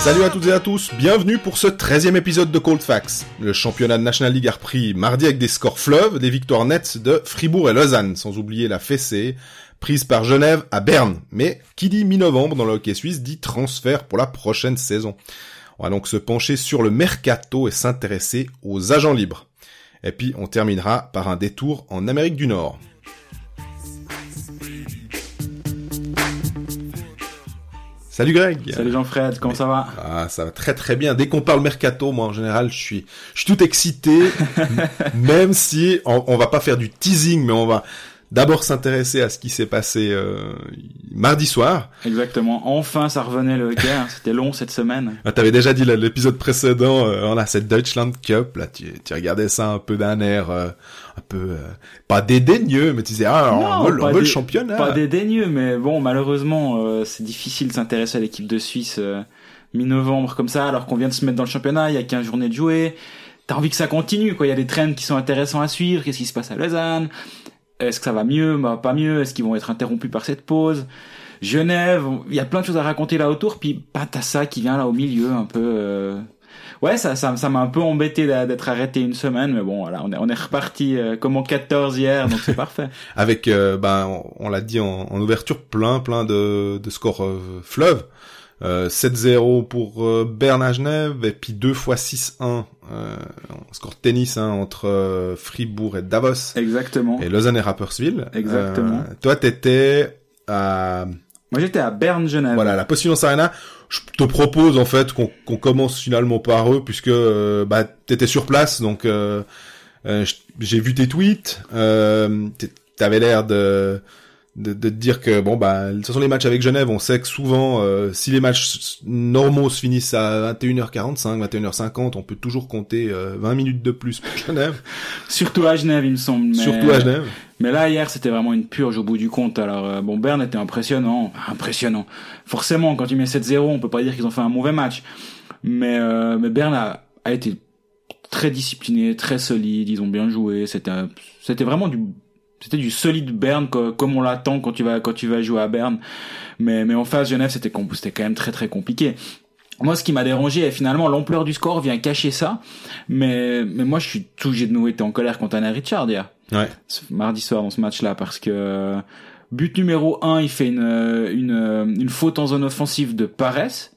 Salut à toutes et à tous, bienvenue pour ce 13e épisode de Cold Facts. Le championnat de National League a repris mardi avec des scores fleuves, des victoires nettes de Fribourg et Lausanne, sans oublier la fessée prise par Genève à Berne. Mais qui dit mi-novembre dans le hockey suisse dit transfert pour la prochaine saison. On va donc se pencher sur le mercato et s'intéresser aux agents libres. Et puis on terminera par un détour en Amérique du Nord. Salut Greg. Salut Jean-Fred, comment ça va? Ah, ça va très très bien. Dès qu'on parle mercato, moi en général, je suis, je suis tout excité, même si on, on va pas faire du teasing, mais on va d'abord s'intéresser à ce qui s'est passé euh, mardi soir. Exactement. Enfin, ça revenait le hockey. hein. C'était long cette semaine. Ah, T'avais déjà dit l'épisode précédent, euh, voilà, cette Deutschland Cup, là, tu, tu regardais ça un peu d'un air, euh, un peu euh, pas dédaigneux, mais tu disais ah, on veut, on veut le championnat. Pas dédaigneux, mais bon, malheureusement, euh, c'est difficile de s'intéresser à l'équipe de Suisse euh, mi-novembre comme ça, alors qu'on vient de se mettre dans le championnat, il y a 15 journées de jouer. T'as envie que ça continue, quoi. Il y a des trends qui sont intéressants à suivre. Qu'est-ce qui se passe à Lausanne? Est-ce que ça va mieux Bah, pas mieux. Est-ce qu'ils vont être interrompus par cette pause? Genève, il y a plein de choses à raconter là autour, puis bah, t'as ça qui vient là au milieu, un peu. euh, Ouais, ça, ça, ça m'a un peu embêté d'être arrêté une semaine, mais bon, voilà, on est, on est reparti euh, comme en 14 hier, donc c'est parfait. Avec, euh, ben, on, l'a dit en, en ouverture, plein, plein de, de scores euh, fleuves. Euh, 7-0 pour euh, Berne à Genève, et puis 2 fois 6-1, euh, en score de tennis hein, entre euh, Fribourg et Davos, Exactement. et Lausanne et Rapperswil. Exactement. Euh, toi, t'étais à Moi, j'étais à Berne-Genève. voilà la Postillon Arena. Je te propose en fait qu'on commence finalement par eux, puisque euh, bah t'étais sur place, donc euh, euh, j'ai vu tes tweets. Euh, T'avais l'air de de, de te dire que bon bah toute façon les matchs avec Genève on sait que souvent euh, si les matchs normaux se finissent à 21h45 21h50 on peut toujours compter euh, 20 minutes de plus pour Genève Surtout à Genève, il me semble. Mais... surtout à Genève Mais là, hier, c'était vraiment une purge au bout du compte. Alors, euh, bon, Berne était impressionnant. Impressionnant. Forcément, quand tu mets 7-0, on peut pas dire qu'ils ont fait un mauvais match. Mais, euh, mais Berne a, a été très discipliné, très solide. Ils ont bien joué. C'était, c'était vraiment du, c'était du solide Berne co- comme on l'attend quand tu vas, quand tu vas jouer à Berne. Mais, mais en face, Genève, c'était, c'était quand même très, très compliqué. Moi, ce qui m'a dérangé, et finalement, l'ampleur du score vient cacher ça. Mais, mais moi, je suis tout, j'ai de nouveau été en colère contre Anna Richard hier ouais mardi soir dans ce match-là parce que but numéro 1, il fait une, une, une faute en zone offensive de paresse.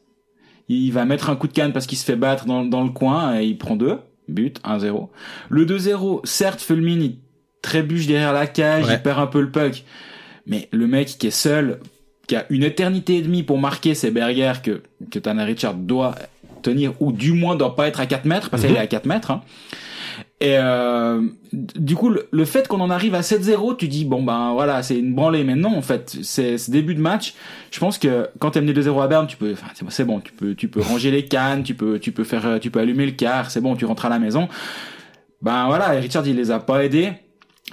Il va mettre un coup de canne parce qu'il se fait battre dans, dans le coin et il prend deux. But, 1-0. Le 2-0, certes, Fulmin, il trébuche derrière la cage, Ouais. il perd un peu le puck. Mais le mec qui est seul, qui a une éternité et demie pour marquer, c'est Berger que, que Tanner Richard doit tenir, ou du moins doit pas être à 4 mètres, parce qu'il est à 4 mètres. hein. Et euh, du coup, le, le fait qu'on en arrive à 7-0, tu dis bon ben voilà, c'est une branlée. Mais non, en fait, c'est ce début de match. Je pense que quand t'es mené 2-0 à Berne, tu peux, c'est- bon, tu peux, tu peux ranger les cannes, tu peux, tu peux faire, tu peux allumer le car, c'est bon, tu rentres à la maison. Ben voilà, et Richard il les a pas aidés.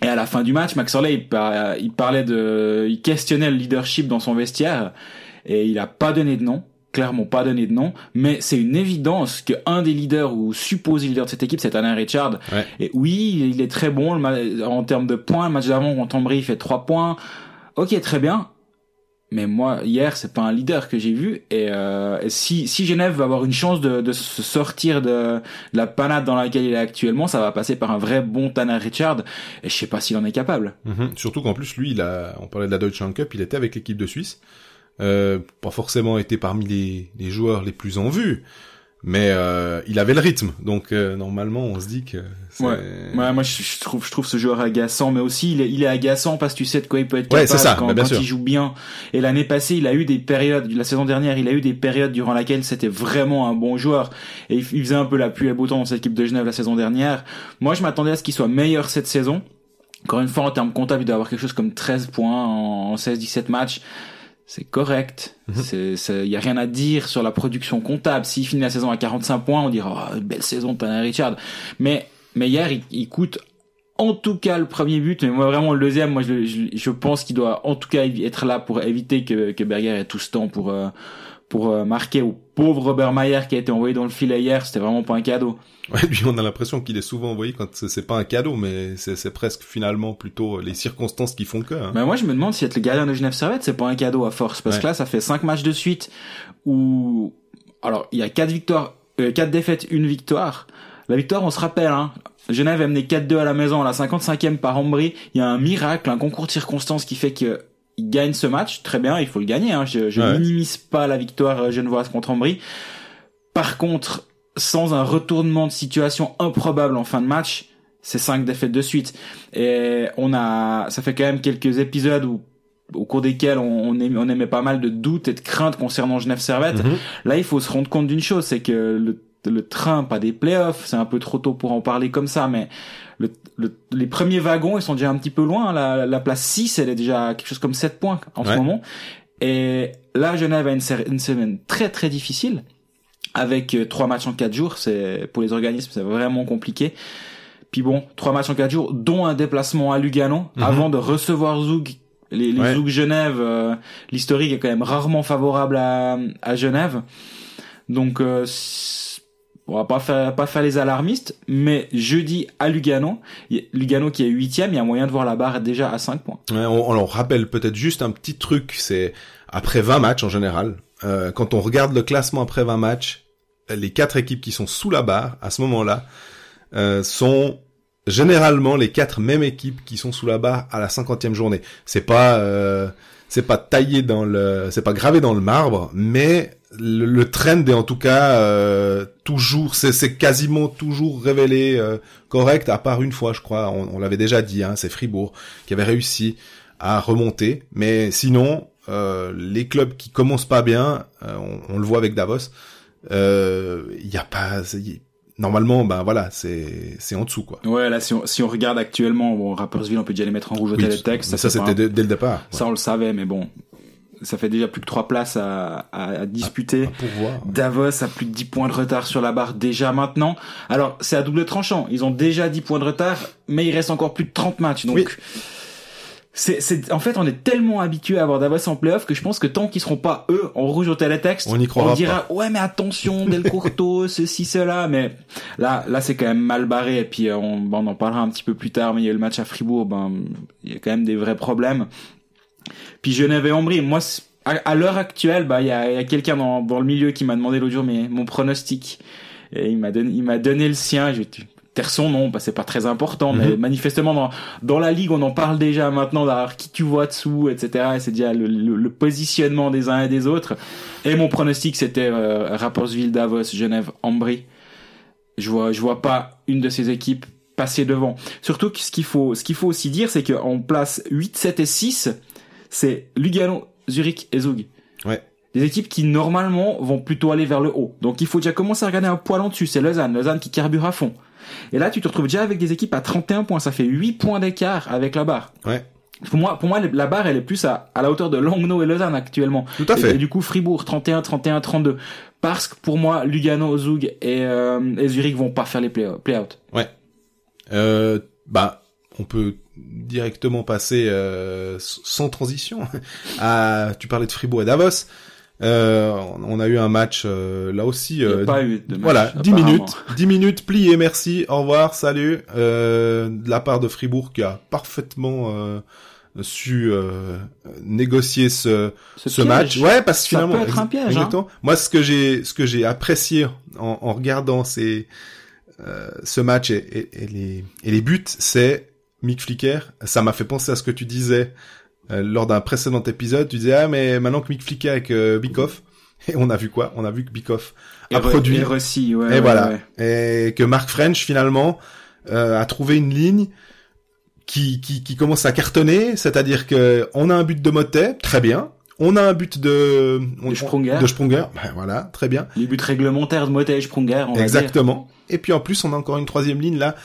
Et à la fin du match, Max Orley, il, par- il parlait de, il questionnait le leadership dans son vestiaire et il a pas donné de nom, clairement pas donné de nom, mais c'est une évidence que un des leaders ou supposé leader de cette équipe, c'est Alain Richard. Ouais. Et oui, il est très bon le en termes de points. Le match d'avant contre Ambry, il fait trois points. Ok, très bien. Mais moi, hier, c'est pas un leader que j'ai vu. Et, euh, si, si Genève va avoir une chance de, de se sortir de, de la panade dans laquelle il est actuellement, ça va passer par un vrai bon Tanner Richard. Et je sais pas s'il en est capable. Mhm. Surtout qu'en plus, lui, il a, on parlait de la Deutschland Cup, il était avec l'équipe de Suisse. Euh, pas forcément été parmi les, les joueurs les plus en vue, mais euh, il avait le rythme. Donc euh, normalement, on se dit que. Ouais. Ouais, moi je, je trouve je trouve ce joueur agaçant, mais aussi il est, il est agaçant parce que tu sais de quoi il peut être Ouais, capable c'est ça, quand, bah, bien quand sûr. il joue bien. Et l'année passée, il a eu des périodes, la saison dernière, il a eu des périodes durant laquelle c'était vraiment un bon joueur. Et il, faisait un peu la pluie et le beau temps dans cette équipe de Genève la saison dernière. Moi, je m'attendais à ce qu'il soit meilleur cette saison. Encore une fois, en termes comptables, il doit avoir quelque chose comme 13 points en 16-17 matchs. C'est correct. Mhm. C'est, c'est, y a rien à dire sur la production comptable. S'il finit la saison à 45 points, on dira, oh, belle saison de Tanner Richard. Mais, mais hier, il, il coûte en tout cas le premier but, mais moi vraiment le deuxième, moi je, je, je pense qu'il doit en tout cas être là pour éviter que, que Berger ait tout ce temps pour euh, pour euh, marquer au pauvre Robert Mayer qui a été envoyé dans le filet hier, c'était vraiment pas un cadeau. Ouais, lui, on a l'impression qu'il est souvent envoyé quand c'est pas un cadeau, mais c'est c'est presque finalement plutôt les circonstances qui font que. Hein. Mais moi, je me demande si être le gardien de Genève Servette, c'est pas un cadeau à force. Parce Ouais. que là, ça fait cinq matchs de suite où, alors, il y a quatre victoires, euh, quatre défaites, une victoire. La victoire, on se rappelle, hein. Genève a mené 4-2 à la maison à la 55e par Ambry. Il y a un miracle, un concours de circonstances qui fait que il gagne ce match. Très bien, il faut le gagner, hein. Je, je Ouais. minimise pas la victoire euh, genevoise contre Ambry. Par contre, sans un retournement de situation improbable en fin de match, c'est cinq défaites de suite. Et on a, ça fait quand même quelques épisodes où, au cours desquels on, on, émet, on émet pas mal de doutes et de craintes concernant Genève Servette. Mhm. Là, il faut se rendre compte d'une chose, c'est que le, le train, pas des playoffs, c'est un peu trop tôt pour en parler comme ça, mais le, le- les premiers wagons, ils sont déjà un petit peu loin. La, la place 6, elle est déjà à quelque chose comme 7 points en Ouais. ce moment. Et là, Genève a une, une semaine très très difficile avec euh, trois matchs en quatre jours. C'est pour les organismes, c'est vraiment compliqué. Puis bon, trois matchs en quatre jours, dont un déplacement à Lugano Mhm. avant de recevoir Zoug. Les, les Ouais. Zoug Genève, euh, l'historique est quand même rarement favorable à, à Genève. Donc, euh, on va pas faire les alarmistes, mais jeudi à Lugano, Lugano qui est huitième, il y a moyen de voir la barre déjà à 5 points. On, rappelle peut-être juste un petit truc, c'est après 20 matchs en général, euh, quand on regarde le classement après 20 matchs, les quatre équipes qui sont sous la barre à ce moment-là euh, sont généralement les quatre mêmes équipes qui sont sous la barre à la cinquantième journée. C'est pas euh, c'est pas taillé dans le c'est pas gravé dans le marbre, mais le, le trend est en tout cas euh, toujours c'est quasiment toujours révélé euh, correct à part une fois je crois on, on l'avait déjà dit hein, c'est Fribourg qui avait réussi à remonter. Mais sinon euh, les clubs qui commencent pas bien euh, on, on le voit avec Davos euh, il y a pas normalement ben voilà c'est c'est en dessous quoi Ouais, là, si on, si on regarde actuellement, bon, Rappersville, on peut déjà les mettre en rouge au Oui, ça pas c'était dès, dès le départ Ça, on le savait, mais bon, ça fait déjà plus que trois places à, à, à disputer. pour voir Davos a plus de 10 points de retard sur la barre déjà maintenant. Alors, c'est à double tranchant. Ils ont déjà 10 points de retard, mais il reste encore plus de 30 matchs. Donc, Oui. C'est, c'est, en fait, on est tellement habitué à avoir Davos en playoff que je pense que tant qu'ils seront pas, eux, en rouge au télétexte, On n'y croira dira, ouais, mais attention, Del Courto, ceci, cela. Mais là, là, c'est quand même mal barré. Et puis, euh, on, bon, on en parlera un petit peu plus tard, mais il y a eu le match à Fribourg, ben, il y a quand même des vrais problèmes. Puis Genève et Ambry, moi, à, à l'heure actuelle, bah, il y a, y quelqu'un dans, dans le milieu qui m'a demandé l'autre jour mais mon pronostic. Et il m'a donné, il m'a donné le sien. Je taire son nom, bah, c'est pas très important, mais Mhm. manifestement dans, dans la ligue, on en parle déjà maintenant d'avoir qui tu vois dessous, etc. Et c'est déjà le, le- le positionnement des uns et des autres. Et mon pronostic, c'était euh, Rapperswil, Davos, Genève, Ambry. Je vois, je vois pas une de ces équipes passer devant. Surtout que ce qu'il faut, ce qu'il faut aussi dire, c'est qu'en place 8, 7 et 6, c'est Lugano, Zurich et Zug. Ouais. Des équipes qui normalement vont plutôt aller vers le haut. Donc il faut déjà commencer à regarder un poil en dessus. C'est Lausanne, Lausanne qui carbure à fond. Et là, tu te retrouves déjà avec des équipes à 31 points. Ça fait 8 points d'écart avec la barre. ouais Pour moi, pour moi, la barre, elle est plus à, à la hauteur de Langnau et Lausanne actuellement. tout à fait et du coup, Fribourg, 31, 31, 32. Parce que pour moi, Lugano, Zug et, euh, et Zurich vont pas faire les play- play-out. Euh, bah, on peut directement passer euh, sans transition à. Tu parlais de Fribourg et Davos. Euh, on a eu un match euh, là aussi. Il n'y a euh, pas eu de match, voilà, 10 apparemment. minutes, 10 minutes pliées, merci, au revoir, salut. Euh, de la part de Fribourg qui a parfaitement euh, su euh, négocier ce, Ce ce match. Ouais, parce que Ça finalement, peut être un piège, hein. Moi, ce que j'ai, ce que j'ai apprécié en, en regardant ces, euh, ce match et, et- et les, et les buts, c'est Mick Flicker. Ça m'a fait penser à ce que tu disais euh, lors d'un précédent épisode. Tu disais ah mais maintenant que Mick Flicker avec euh, Bikoff, et on a vu quoi? On a vu que Bikoff a produit. Et Rossi, ouais. Et ouais, voilà. ouais. Et que Mark French finalement euh, a trouvé une ligne qui, qui, qui commence à cartonner, c'est-à-dire que on a un but de Motet, très bien. On a un but de on- De Sprunger. de Sprunger, ben voilà, très bien. Les buts réglementaires de Motet et Sprunger, on va dire. Exactement. Et puis en plus, on a encore une troisième ligne là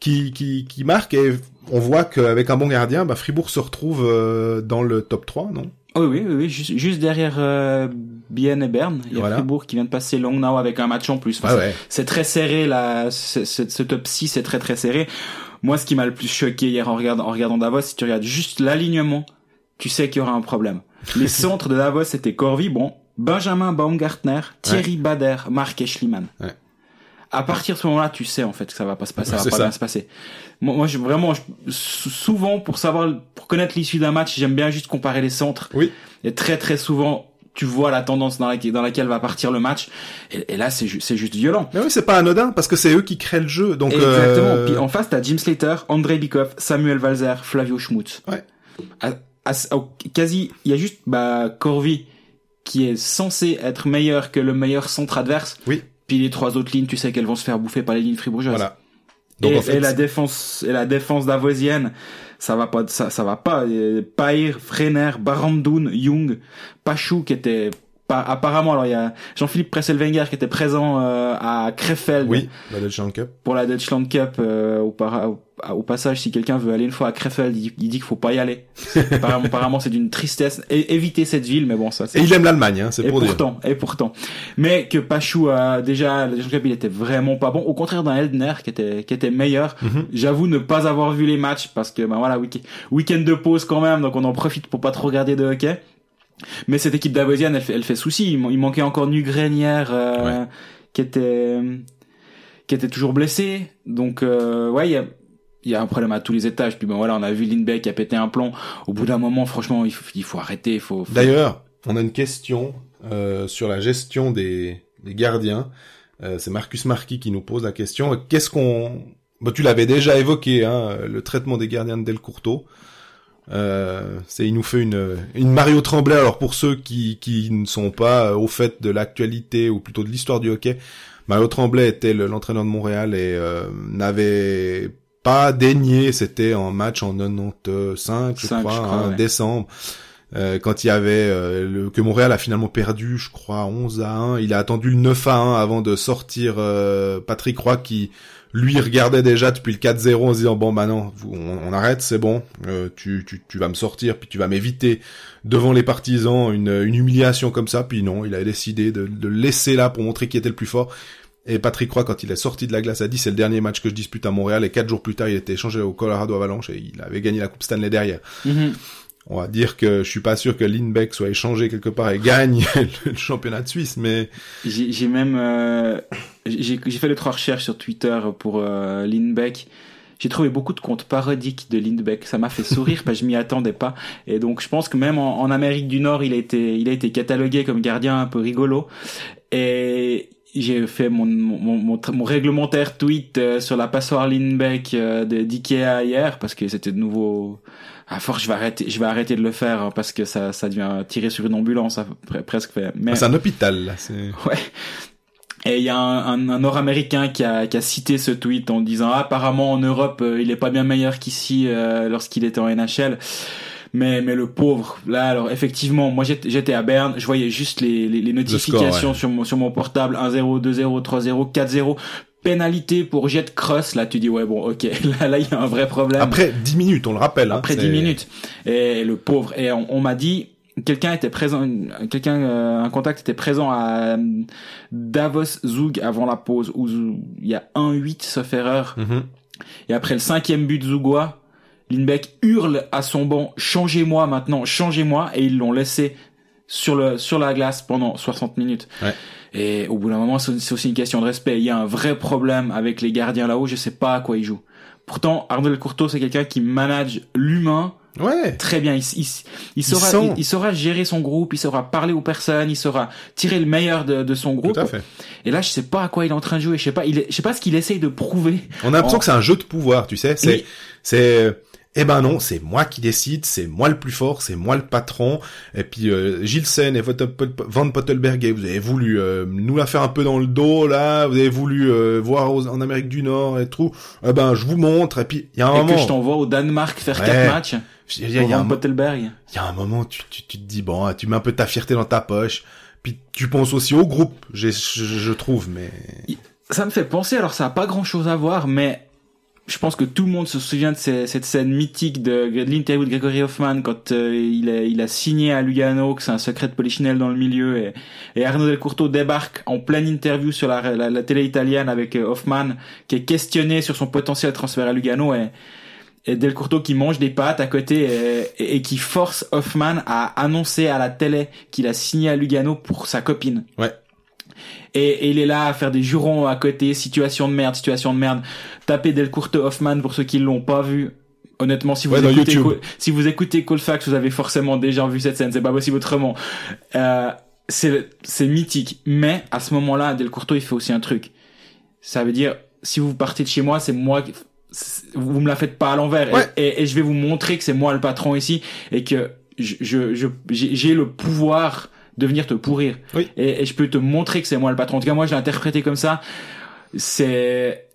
qui, qui, qui marque et on voit qu'avec un bon gardien, bah, Fribourg se retrouve euh, dans le top 3, non? Oui, oui, oui, oui, juste, juste derrière euh, Bienne et Berne. Il y a Voilà. Fribourg qui vient de passer Langnau avec un match en plus. Enfin, Ah c'est- ouais. C'est très serré, là. Ce, top 6 c'est très très serré. Moi, ce qui m'a le plus choqué hier en regardant, en regardant Davos, si tu regardes juste l'alignement, tu sais qu'il y aura un problème. Les centres de Davos, c'était Corvi, bon, Benjamin Baumgartner, Thierry Bader, Marc Eschliman. Ouais. À partir de ce moment-là, tu sais en fait que ça va pas se passer, ça va pas ça. bien se passer. Moi, moi je, vraiment, je- souvent pour savoir, pour connaître l'issue d'un match, j'aime bien juste comparer les centres. Oui. Et très très souvent, tu vois la tendance dans laquelle, dans laquelle va partir le match. Et, et là, c'est ju- c'est juste violent. Mais oui, c'est pas anodin parce que c'est eux qui créent le jeu. Donc Exactement. euh, Puis en face, t'as Jim Slater, Andrei Bikov, Samuel Valzer, Flavio Schmutz. Ouais. À- à- quasi, il y a juste bah, Corvi qui est censé être meilleur que le meilleur centre adverse. Oui. Puis les trois autres lignes, tu sais qu'elles vont se faire bouffer par les lignes fribourgeoises. voilà. Donc et, en fait, et la défense, et la défense davosienne, ça va pas, ça, ça va pas. Pair, Frener, Barandoun, Jung, Pachou qui était apparemment, alors il y a Jean-Philippe Presselwenger qui était présent euh, à Krefeld. Oui, la Deutschland Cup. pour la Deutschland Cup euh, au, para- au, au passage si quelqu'un veut aller une fois à Krefeld il, il dit qu'il faut pas y aller. Apparemment, apparemment, c'est d'une tristesse. Et éviter cette ville mais bon ça c'est Et il aime l'Allemagne, hein, c'est et pour dire. pourtant et pourtant. Mais que Pachou a déjà la Deutschland Cup il était vraiment pas bon. Au contraire d'un Eldner qui était qui était meilleur. Mhm. j'avoue ne pas avoir vu les matchs parce que ben voilà week- week-end de pause quand même donc on en profite pour pas trop regarder de hockey mais cette équipe d'Avosienne elle fait elle fait souci il, man- il manquait encore Nugren hier euh, Ouais. qui était qui était toujours blessé. Donc euh, ouais, il y a il y a un problème à tous les étages. Puis ben voilà, on a vu Lindbeck qui a pété un plomb. Au bout d'un moment, franchement, il faut, il faut arrêter. Il faut. faut- D'ailleurs, on a une question euh, sur la gestion des, des gardiens. Euh, c'est Marcus Marquis qui nous pose la question. Qu'est-ce qu'on... Bah, tu l'avais déjà évoqué, hein, le traitement des gardiens de Delcourteau. Euh, c'est il nous fait une, une Mario Tremblay. Alors pour ceux qui, qui ne sont pas au fait de l'actualité ou plutôt de l'histoire du hockey, Mario Tremblay était le- l'entraîneur de Montréal et euh, n'avait pas daigné, c'était en match en 95, je crois, je crois, hein, ouais. décembre, euh, quand il y avait euh, le, que Montréal a finalement perdu, je crois 11 à 1. Il a attendu le 9 à 1 avant de sortir euh, Patrick Roy qui lui regardait déjà depuis le 4-0 en se disant bon bah non, on, arrête, c'est bon, euh, tu, tu, tu vas me sortir puis tu vas m'éviter devant les partisans une, une humiliation comme ça. Puis non, il a décidé de, de laisser là pour montrer qui était le plus fort. Et Patrick Roy, quand il est sorti de la glace, a dit c'est le dernier match que je dispute à Montréal. Et quatre jours plus tard, il était échangé au Colorado Avalanche et il avait gagné la Coupe Stanley derrière. Mhm. On va dire que je suis pas sûr que Lindbeck soit échangé quelque part et gagne le championnat de Suisse, mais J'ai même euh, j'ai fait les trois recherches sur Twitter pour euh, Lindbeck. J'ai trouvé beaucoup de comptes parodiques de Lindbeck. Ça m'a fait sourire parce que je m'y attendais pas. Et donc je pense que même en, Amérique du Nord, il a été il a été catalogué comme gardien un peu rigolo. Et j'ai fait mon, mon, mon, mon réglementaire tweet euh, sur la passoire Lindbeck euh, d'Ikea hier parce que c'était de nouveau à force je vais arrêter je vais arrêter de le faire hein, parce que ça ça devient tirer sur une ambulance à peu près- presque mais c'est un hôpital là. C'est ouais et il y a un, un, un Nord-Américain qui a, qui a cité ce tweet en disant ah, apparemment en Europe euh, il est pas bien meilleur qu'ici euh, lorsqu'il était en NHL mais mais le pauvre là alors effectivement moi j'étais à Berne je voyais juste les les, les notifications score, ouais. sur mon sur mon portable 1-0 2-0 3-0 4-0 pénalité pour jet de cross là tu dis ouais bon ok là là il y a un vrai problème après 10 minutes, on le rappelle. hein, après 10 minutes et le pauvre et on, on m'a dit quelqu'un était présent quelqu'un euh, un contact était présent à euh, Davos Zug avant la pause où il y a 1-8 sauf erreur Mhm. et après le cinquième but Zugois Lindbeck hurle à son banc changez-moi maintenant changez-moi et ils l'ont laissé sur le sur la glace pendant 60 minutes Ouais. Et au bout d'un moment c'est aussi une question de respect il y a un vrai problème avec les gardiens là-haut je sais pas à quoi ils jouent pourtant Arnold Courteau c'est quelqu'un qui manage l'humain Ouais. très bien. Il, il, il saura, il, il saura gérer son groupe, il saura parler aux personnes, il saura tirer le meilleur de, de son groupe. Tout à fait. Et là, je sais pas à quoi il est en train de jouer. Je sais pas, il je sais pas ce qu'il essaye de prouver. On a l'impression En- que c'est un jeu de pouvoir, tu sais. C'est, c'est, eh ben non, c'est moi qui décide, c'est moi le plus fort, c'est moi le patron. Et puis euh, Gilsen et Van Pottelberg, vous avez voulu euh, nous la faire un peu dans le dos là, vous avez voulu euh, voir aux- en Amérique du Nord et tout. Eh ben je vous montre. Et puis il y a un Et moment, que je t'envoie au Danemark faire Ouais. quatre matchs. je il y a un, Pottelberg. il y a un moment, tu, tu, tu te dis bon, tu mets un peu ta fierté dans ta poche. Puis tu penses aussi au groupe, j'ai- je, je trouve, mais Ça me fait penser, alors ça a pas grand chose à voir, mais je pense que tout le monde se souvient de cette scène mythique de, l'interview de Gregory Hoffman quand euh, il, a, signé à Lugano, que c'est un secret de polichinelle dans le milieu, et, Arnaud Del Curto débarque en pleine interview sur la, télé italienne avec euh, Hoffman, qui est questionné sur son potentiel transfert à Lugano, et, et Del Curto qui mange des pâtes à côté et, et qui force Hoffman à annoncer à la télé qu'il a signé à Lugano pour sa copine. Ouais. Et, et il est là à faire des jurons à côté, situation de merde, situation de merde. Tapez Del Curto Hoffman pour ceux qui l'ont pas vu. Honnêtement, si vous Ouais, écoutez, si vous écoutez Colfax, vous avez forcément déjà vu cette scène. C'est pas possible autrement. Euh, c'est, c'est mythique. Mais à ce moment-là, Del Curto, il fait aussi un truc. Ça veut dire, si vous partez de chez moi, c'est moi. qui- Vous me la faites pas à l'envers. Et- Ouais. Et, et je vais vous montrer que c'est moi le patron ici et que je, je, je- j'ai j'ai le pouvoir de venir te pourrir. Oui. Et, et je peux te montrer que c'est moi le patron. En tout cas, moi, je l'ai interprété comme ça. C'est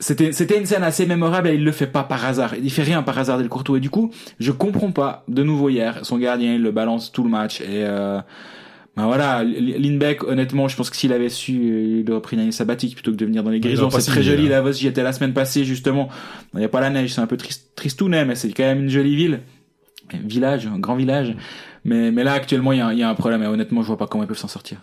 c'était c'était une scène assez mémorable et il le fait pas par hasard. Il fait rien par hasard Del Courtois et du coup, je comprends pas de nouveau hier son gardien il le balance tout le match et euh, ben voilà, Lindbeck honnêtement, je pense que s'il avait su euh, il aurait pris une année sabbatique plutôt que de venir dans les grisons. C'est très joli. Davos, j'y étais la semaine passée justement. Il y a pas la neige, c'est un peu triste tristounet mais c'est quand même une jolie ville. Village, un grand village. Mais mais là actuellement, il y a, y a un problème et honnêtement, je vois pas comment ils peuvent s'en sortir.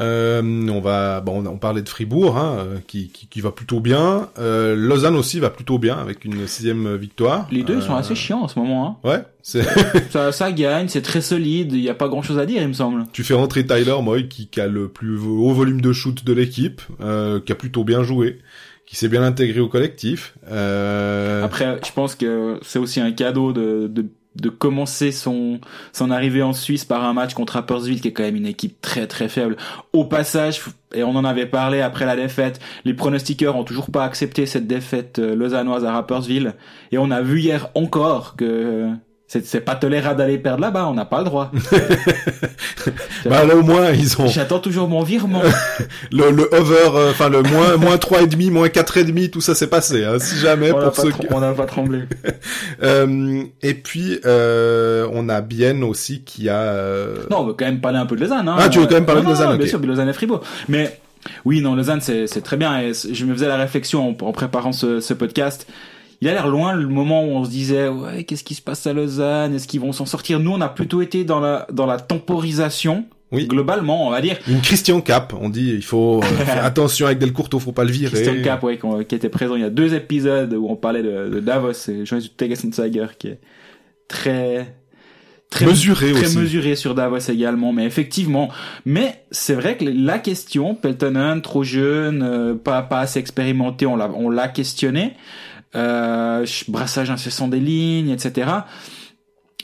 Euh, on va, bon, on- parlait de Fribourg, hein, euh, qui, qui, qui va plutôt bien. Euh, Lausanne aussi va plutôt bien avec une sixième victoire. Les deux ils sont Euh, assez chiants en ce moment hein. Ouais, c'est. Ça, ça gagne, c'est très solide, il y a pas grand chose à dire, il me semble. tu fais rentrer Tyler Moy qui, qui a le plus haut volume de shoot de l'équipe, euh, qui a plutôt bien joué, qui s'est bien intégré au collectif. Euh, Après, je pense que c'est aussi un cadeau de, de, de commencer son, son arrivée en Suisse par un match contre Rapperswil, qui est quand même une équipe très très faible. Au passage, et on en avait parlé après la défaite, les pronostiqueurs ont toujours pas accepté cette défaite euh, lausannoise à Rapperswil. Et on a vu hier encore que euh, c'est c'est pas tolérable d'aller perdre là-bas, on n'a pas le droit. bah là au moins ils ont J'attends toujours mon virement. le, le over, euh, enfin le moins moins trois et demi, moins quatre et demi, tout ça s'est passé. Hein, si jamais on pour ceux qui... on n'a pas tremblé. Euh, et puis euh, on a Bienne aussi qui a. euh, Non, on veut quand même parler un peu de Lausanne. Hein. Ah, tu veux quand même parler Non, de Lausanne, non. Bien sûr, de Lausanne et Fribourg. Mais oui, non, Lausanne, c'est c'est très bien. Et je me faisais la réflexion en, en préparant ce, ce podcast. Il a l'air loin le moment où on se disait ouais qu'est-ce qui se passe à Lausanne? Est-ce qu'ils vont s'en sortir? Nous on a plutôt été dans la dans la temporisation Oui. globalement on va dire Une Christian Cap, on dit il faut euh, faire attention avec Delcourto, faut pas le virer. Christian Cap ouais, qui était présent il y a deux épisodes où on parlait de, de Davos et Jonas Tegessensager qui est très très Mesuré très aussi. mesuré sur Davos également mais effectivement mais c'est vrai que la question Peltonen trop jeune euh, pas pas assez expérimenté on l'a on l'a questionné euh, brassage incessant des lignes etc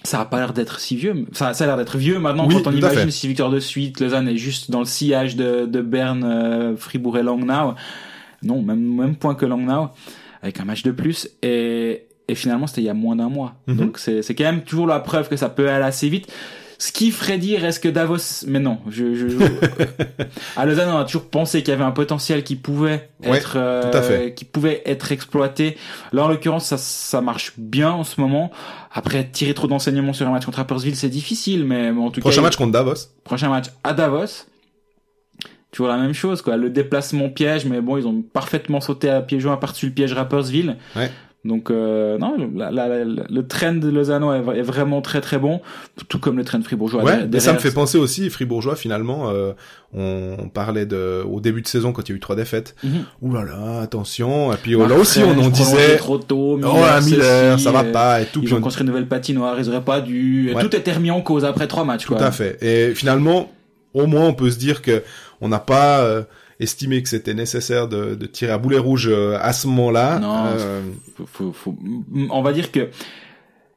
ça a pas l'air d'être si vieux ça, ça a l'air d'être vieux maintenant Oui, quand on imagine six victoires de suite Lausanne est juste dans le sillage de, de Berne euh, Fribourg et Langnau. Non même même point que Langnau avec un match de plus. Et et finalement c'était il y a moins d'un mois. Mhm. donc c'est c'est quand même toujours la preuve que ça peut aller assez vite ce qui ferait dire est-ce que Davos mais non je, je à Lausanne on a toujours pensé qu'il y avait un potentiel qui pouvait Ouais, être euh, tout à fait. qui pouvait être exploité là en l'occurrence ça ça marche bien en ce moment après tirer trop d'enseignements sur un match contre Rapperswil c'est difficile mais en tout Prochain cas match contre Davos. prochain match à Davos toujours la même chose quoi le déplacement piège mais bon ils ont parfaitement sauté à pieds joints par-dessus le piège Rapperswil Ouais. Donc euh, non la, la- la- le trend de Lozano est, est vraiment très très bon tout comme le trend fribourgeois Ouais, Derrière, mais ça me fait penser aussi, Fribourgeois, finalement, euh, on, on parlait de, au début de saison quand il y a eu trois défaites. Mhm. Ouh là là, attention. Et puis oh, là aussi, on en disait, trop tôt oh là, Miller, ceci, ça va pas, et tout. ils ont on- construit une nouvelle patinoire ils auraient pas dû Ouais. tout était remis en cause après trois matchs Tout quoi à fait. Et finalement, au moins, on peut se dire que on n'a pas euh, estimé que c'était nécessaire de, de tirer à boulet rouge euh, à ce moment-là. Non, Euh, faut, faut, faut- m- on va dire que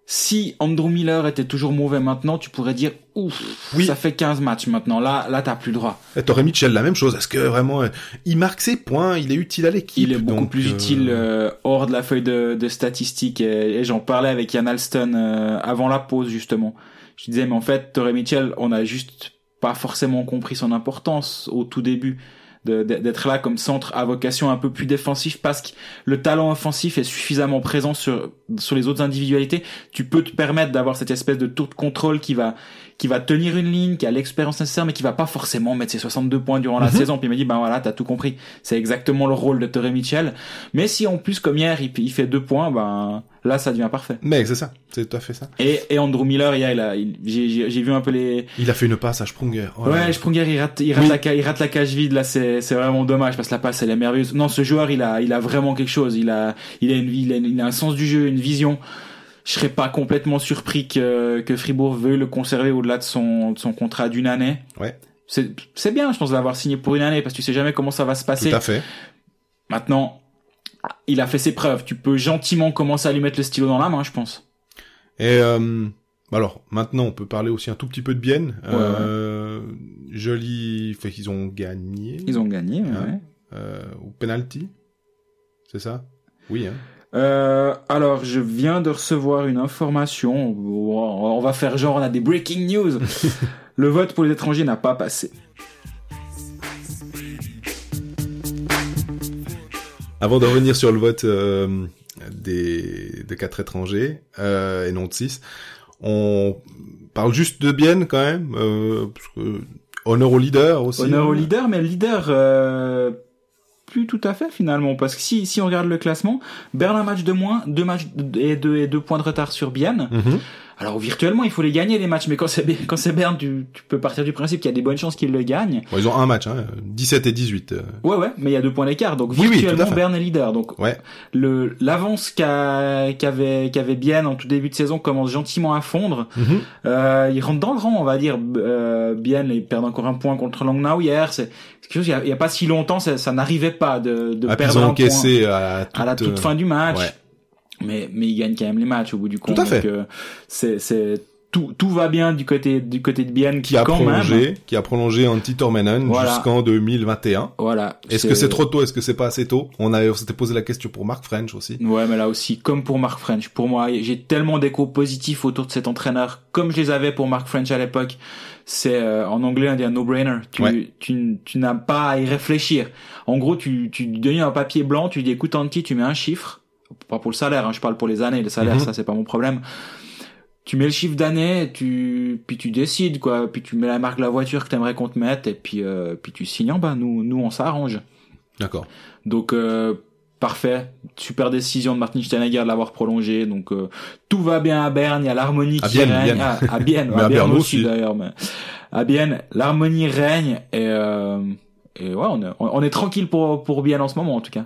si Andrew Miller était toujours mauvais maintenant, tu pourrais dire ouf, Oui. ça fait 15 matchs maintenant. Là, là, t'as plus le droit. et T'aurais Mitchell la même chose. Est-ce que vraiment, euh, il marque ses points, il est utile à l'équipe. Il est beaucoup donc, plus euh, utile euh, hors de la feuille de, de statistiques. Et, et j'en parlais avec Yann Alston euh, avant la pause justement. Je disais mais en fait, Torrey Mitchell, on a juste pas forcément compris son importance au tout début d'être là comme centre à vocation un peu plus défensif parce que le talent offensif est suffisamment présent sur sur les autres individualités. Tu peux te permettre d'avoir cette espèce de tour de contrôle qui va qui va tenir une ligne, qui a l'expérience nécessaire, mais qui va pas forcément mettre ses 62 points durant la Mhm. saison. Puis il m'a dit, ben voilà, t'as tout compris. C'est exactement le rôle de Torrey Mitchell. Mais si en plus, comme hier, il, il fait deux points, ben là ça devient parfait. Mais c'est ça, c'est tout à fait ça. Et, et Andrew Miller, il a, il a- il- j'ai vu un peu les. Il a fait une passe à Sprunger. Oh là là. Ouais, Sprunger, il rate, il rate Oui. la, il rate la cage vide. Là, c'est, c'est vraiment dommage parce que la passe, elle est merveilleuse. Non, ce joueur, il a, il a vraiment quelque chose. Il a, il a, une, il a, une- il a un sens du jeu, une vision. Je serais pas complètement surpris que, que Fribourg veuille le conserver au-delà de son, de son contrat d'une année. Ouais. C'est, c'est bien, je pense, d'avoir signé pour une année parce que tu sais jamais comment ça va se passer. Tout à fait. Maintenant, il a fait ses preuves. Tu peux gentiment commencer à lui mettre le stylo dans la main, je pense. Et euh, alors, maintenant, on peut parler aussi un tout petit peu de Bienne. Euh, Joli, fait qu'ils ont gagné. Ils ont gagné, Hein. ouais. Euh, au penalty. C'est ça? Oui, hein. Euh, alors, je viens de recevoir une information. On va faire genre, on a des breaking news. Le vote pour les étrangers n'a pas passé. Avant de revenir sur le vote euh, des, quatre étrangers, euh, et non de six, on parle juste de Bienne quand même. Euh, parce que honneur au leader aussi. Honneur au leader, mais le leader, euh, plus tout à fait finalement. Parce que si, si on regarde le classement, Berne un match de moins, deux matchs de- et deux, et deux points de retard sur Bienne. Mhm. Alors virtuellement, il faut les gagner les matchs, mais quand c'est quand c'est Berne, tu, tu peux partir du principe qu'il y a des bonnes chances qu'ils le gagnent. Bon, ils ont un match, hein, 17 et 18. euh. Ouais, ouais, mais il y a deux points d'écart. Donc Oui, oui, virtuellement, fait. Berne est leader. Donc Ouais. le l'avance qu'a- qu'avait qu'avait Bienne en tout début de saison commence gentiment à fondre. Mhm. Euh, ils rentrent dans le rang, on va dire. Euh, Bienne, ils perdent encore un point contre Langnau hier. C'est c'est quelque chose. Il y a, il y a pas si longtemps, ça, ça n'arrivait pas de, de Ah, perdre ils ont un point à, à la toute fin du match. ouais. Mais mais ils gagnent quand même les matchs au bout du compte. à fait. Euh, c'est c'est tout tout va bien du côté du côté de Bienne qui a quand prolongé, même. qui a prolongé Antti Tormenon Voilà. jusqu'en 2021. Voilà. Est-ce que c'est trop tôt Est-ce que c'est pas assez tôt? On avait, on s'était posé la question pour Mark French aussi. Ouais, mais là aussi, comme pour Mark French, pour moi, j'ai tellement d'échos positifs autour de cet entraîneur, comme je les avais pour Mark French à l'époque. C'est euh, en anglais on dit un no-brainer. Tu, Ouais. tu, tu n'as pas à y réfléchir. En gros, tu, tu donnes un papier blanc, tu dis écoute Antti, tu mets un chiffre, pas pour le salaire, hein, je parle pour les années. Le salaire, Mhm. ça c'est pas mon problème. Tu mets le chiffre d'année, tu puis tu décides quoi, puis tu mets la marque de la voiture que t'aimerais qu'on te mette, et puis euh, puis tu signes en bas. Nous nous on s'arrange. D'accord. Donc euh, parfait, super décision de Martin Steinegger de l'avoir prolongé. Donc euh, tout va bien à Berne, il y a l'harmonie qui Bienne, règne. Bienne. Ah, à Bienne, Mais à à Berne Berne aussi, aussi. d'ailleurs. Mais à Bienne, l'harmonie règne et et ouais, on est, on est tranquille pour pour Bienne en ce moment en tout cas.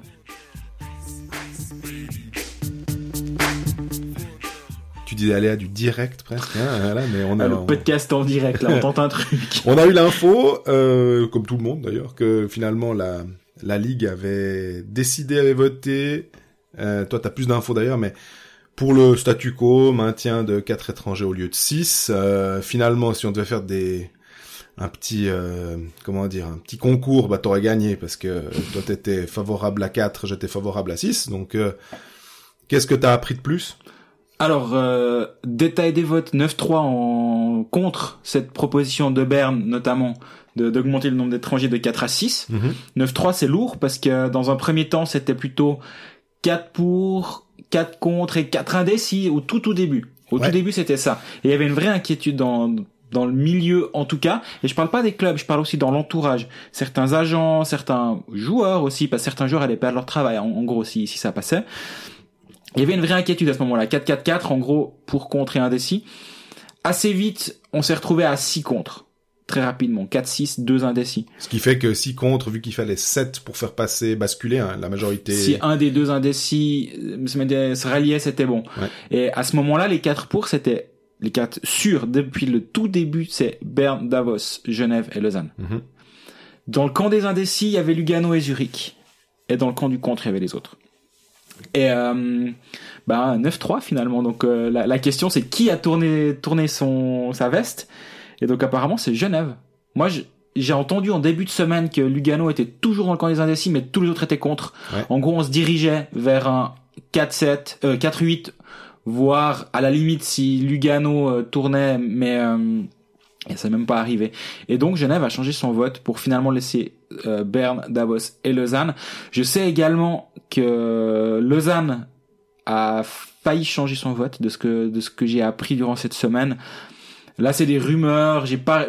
Tu disais aller à du direct presque, hein, voilà, mais on a, Ah, le on, podcast en direct là, on tente un truc. on a eu l'info, euh, comme tout le monde d'ailleurs, que finalement la la ligue avait décidé, avait voté. Euh, toi, t'as plus d'infos d'ailleurs, mais pour le statu quo, maintien de quatre étrangers au lieu de six. euh, finalement, si on devait faire des un petit euh, comment dire un petit concours, bah t'aurais gagné parce que toi t'étais favorable à 4, j'étais favorable à 6. Donc euh, qu'est-ce que t'as appris de plus? Alors, euh, détail des votes 9-3 en contre cette proposition de Berne, notamment, de- d'augmenter le nombre d'étrangers de 4 à 6. 9-3, c'est lourd parce que dans un premier temps, c'était plutôt 4 pour, 4 contre et 4 indécis au tout tout début. Au Ouais. tout début, c'était ça. Et il y avait une vraie inquiétude dans dans le milieu en tout cas, et je parle pas des clubs, je parle aussi dans l'entourage. Certains agents, certains joueurs aussi, parce que certains joueurs allaient perdre leur travail, en, en gros, si, si ça passait. Il y avait une vraie inquiétude à ce moment-là. 4-4-4, en gros, pour contre et indécis. Assez vite, on s'est retrouvé à 6 contre. Très rapidement. 4-6, 2 indécis. Ce qui fait que 6 contre, vu qu'il fallait 7 pour faire passer, basculer, hein, la majorité... Si un des deux indécis euh, se, ralliait, c'était bon. Ouais. Et à ce moment-là, les 4 pour, c'était les 4 sûrs depuis le tout début, c'est Berne, Davos, Genève et Lausanne. Mhm. Dans le camp des indécis, il y avait Lugano et Zurich. Et dans le camp du contre, il y avait les autres. Et euh, bah 9-3 finalement. Donc euh, la, la question c'est qui a tourné tourné son sa veste? Et donc apparemment c'est Genève. Moi j'ai entendu en début de semaine que Lugano était toujours dans le camp des indécis, mais tous les autres étaient contre. Ouais. En gros, on se dirigeait vers un 4-7, euh, 4-8, voire à la limite si Lugano euh, tournait, mais euh, et ça n'est même pas arrivé. Et donc Genève a changé son vote pour finalement laisser euh, Berne, Davos et Lausanne. Je sais également que Lausanne a failli changer son vote de ce que de ce que j'ai appris durant cette semaine. Là, c'est des rumeurs. J'ai pas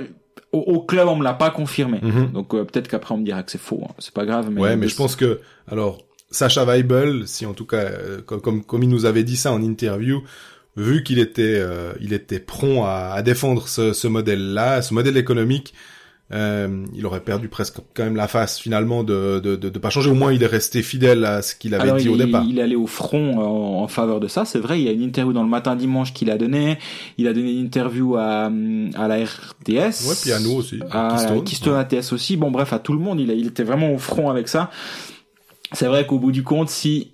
au, au club, on me l'a pas confirmé. Mhm. Donc euh, peut-être qu'après on me dira que c'est faux. hein. C'est pas grave. Mais Ouais, mais je pense que, alors, Sacha Weibel, si en tout cas, euh, comme, comme, comme il nous avait dit ça en interview, vu qu'il était, euh, il était prompt à, à défendre ce, ce modèle-là, ce modèle économique, euh, il aurait perdu presque quand même la face finalement de de, de, de pas changer. Au moins, il est resté fidèle à ce qu'il avait Alors, dit il, au départ. il est allé au front en, en faveur de ça, c'est vrai. Il y a une interview dans le matin dimanche qu'il a donné. Il a donné une interview à, à la RTS. Ouais, puis à nous aussi. à Keystone. Keystone ATS aussi. Bon, bref, à tout le monde, il, a- il était vraiment au front avec ça. C'est vrai qu'au bout du compte, si,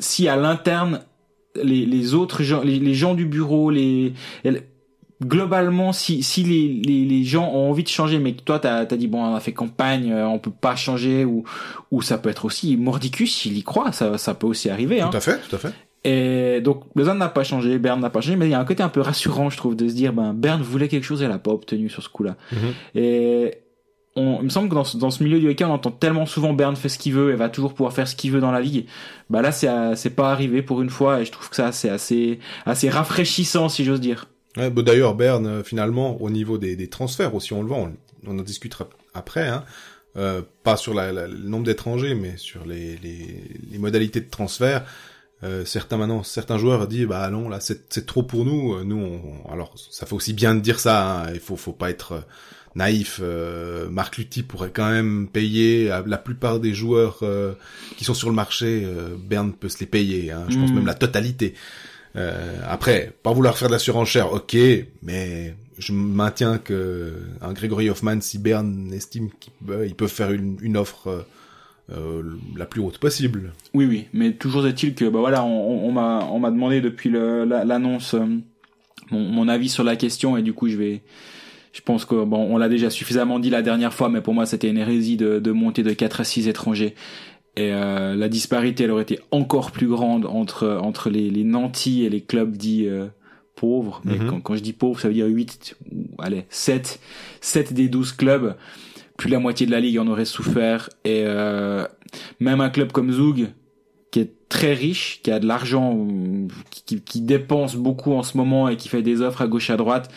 si à l'interne, les, les autres gens, les, les gens du bureau, les, globalement, si, si les, les, les gens ont envie de changer, mais que toi, t'as as dit, bon, on a fait campagne, euh, on peut pas changer, ou, ou ça peut être aussi Mordicus, s'il y croit, ça, ça peut aussi arriver, hein. Tout à fait, tout à fait. Et donc, Lausanne n'a pas changé, Berne n'a pas changé, mais il y a un côté un peu rassurant, je trouve, de se dire, ben, Berne voulait quelque chose et elle l'a pas obtenu sur ce coup-là. Mhm. Et on, il me semble que dans ce, dans ce milieu du hockey, on entend tellement souvent Berne fait ce qu'il veut et va toujours pouvoir faire ce qu'il veut dans la ligue. Bah là, c'est, euh, c'est pas arrivé pour une fois et je trouve que ça, c'est assez, assez rafraîchissant, si j'ose dire. Ouais, bah d'ailleurs, Berne, euh, finalement, au niveau des, des transferts aussi, on le voit, on, on en discutera après, hein, euh, pas sur la, la- le nombre d'étrangers, mais sur les, les, les modalités de transfert. Euh, certains maintenant, certains joueurs disent bah non là c'est trop pour nous. Euh, Nous, on, alors ça fait aussi bien de dire ça. hein, Il faut faut pas être euh, naïf. Euh, Marc Lutti pourrait quand même payer la plupart des joueurs euh, qui sont sur le marché. Euh, Berne peut se les payer. Hein, je pense Mm. même la totalité. Euh, après, pas vouloir faire de la surenchère, ok, mais je maintiens que un Gregory Hoffman, si Berne estime qu'ils peuvent faire une, une offre euh, euh, la plus haute possible. Oui, oui, mais toujours est-il que, bah voilà, on, m'a, on m'a demandé depuis l'annonce euh, mon, mon avis sur la question et du coup, je vais, je pense que bon, on l'a déjà suffisamment dit la dernière fois, mais pour moi, c'était une hérésie de, de monter de 4 à 6 étrangers. Et euh, la disparité, elle aurait été encore plus grande entre entre les, les nantis et les clubs dits euh, pauvres. Mais Mhm. quand, quand je dis pauvres, ça veut dire 8, ou, allez, 7, 7 des 12 clubs. Plus de la moitié de la ligue en aurait souffert. Et euh, même un club comme Zug, qui est très riche, qui a de l'argent, qui, qui, qui dépense beaucoup en ce moment et qui fait des offres à gauche à droite,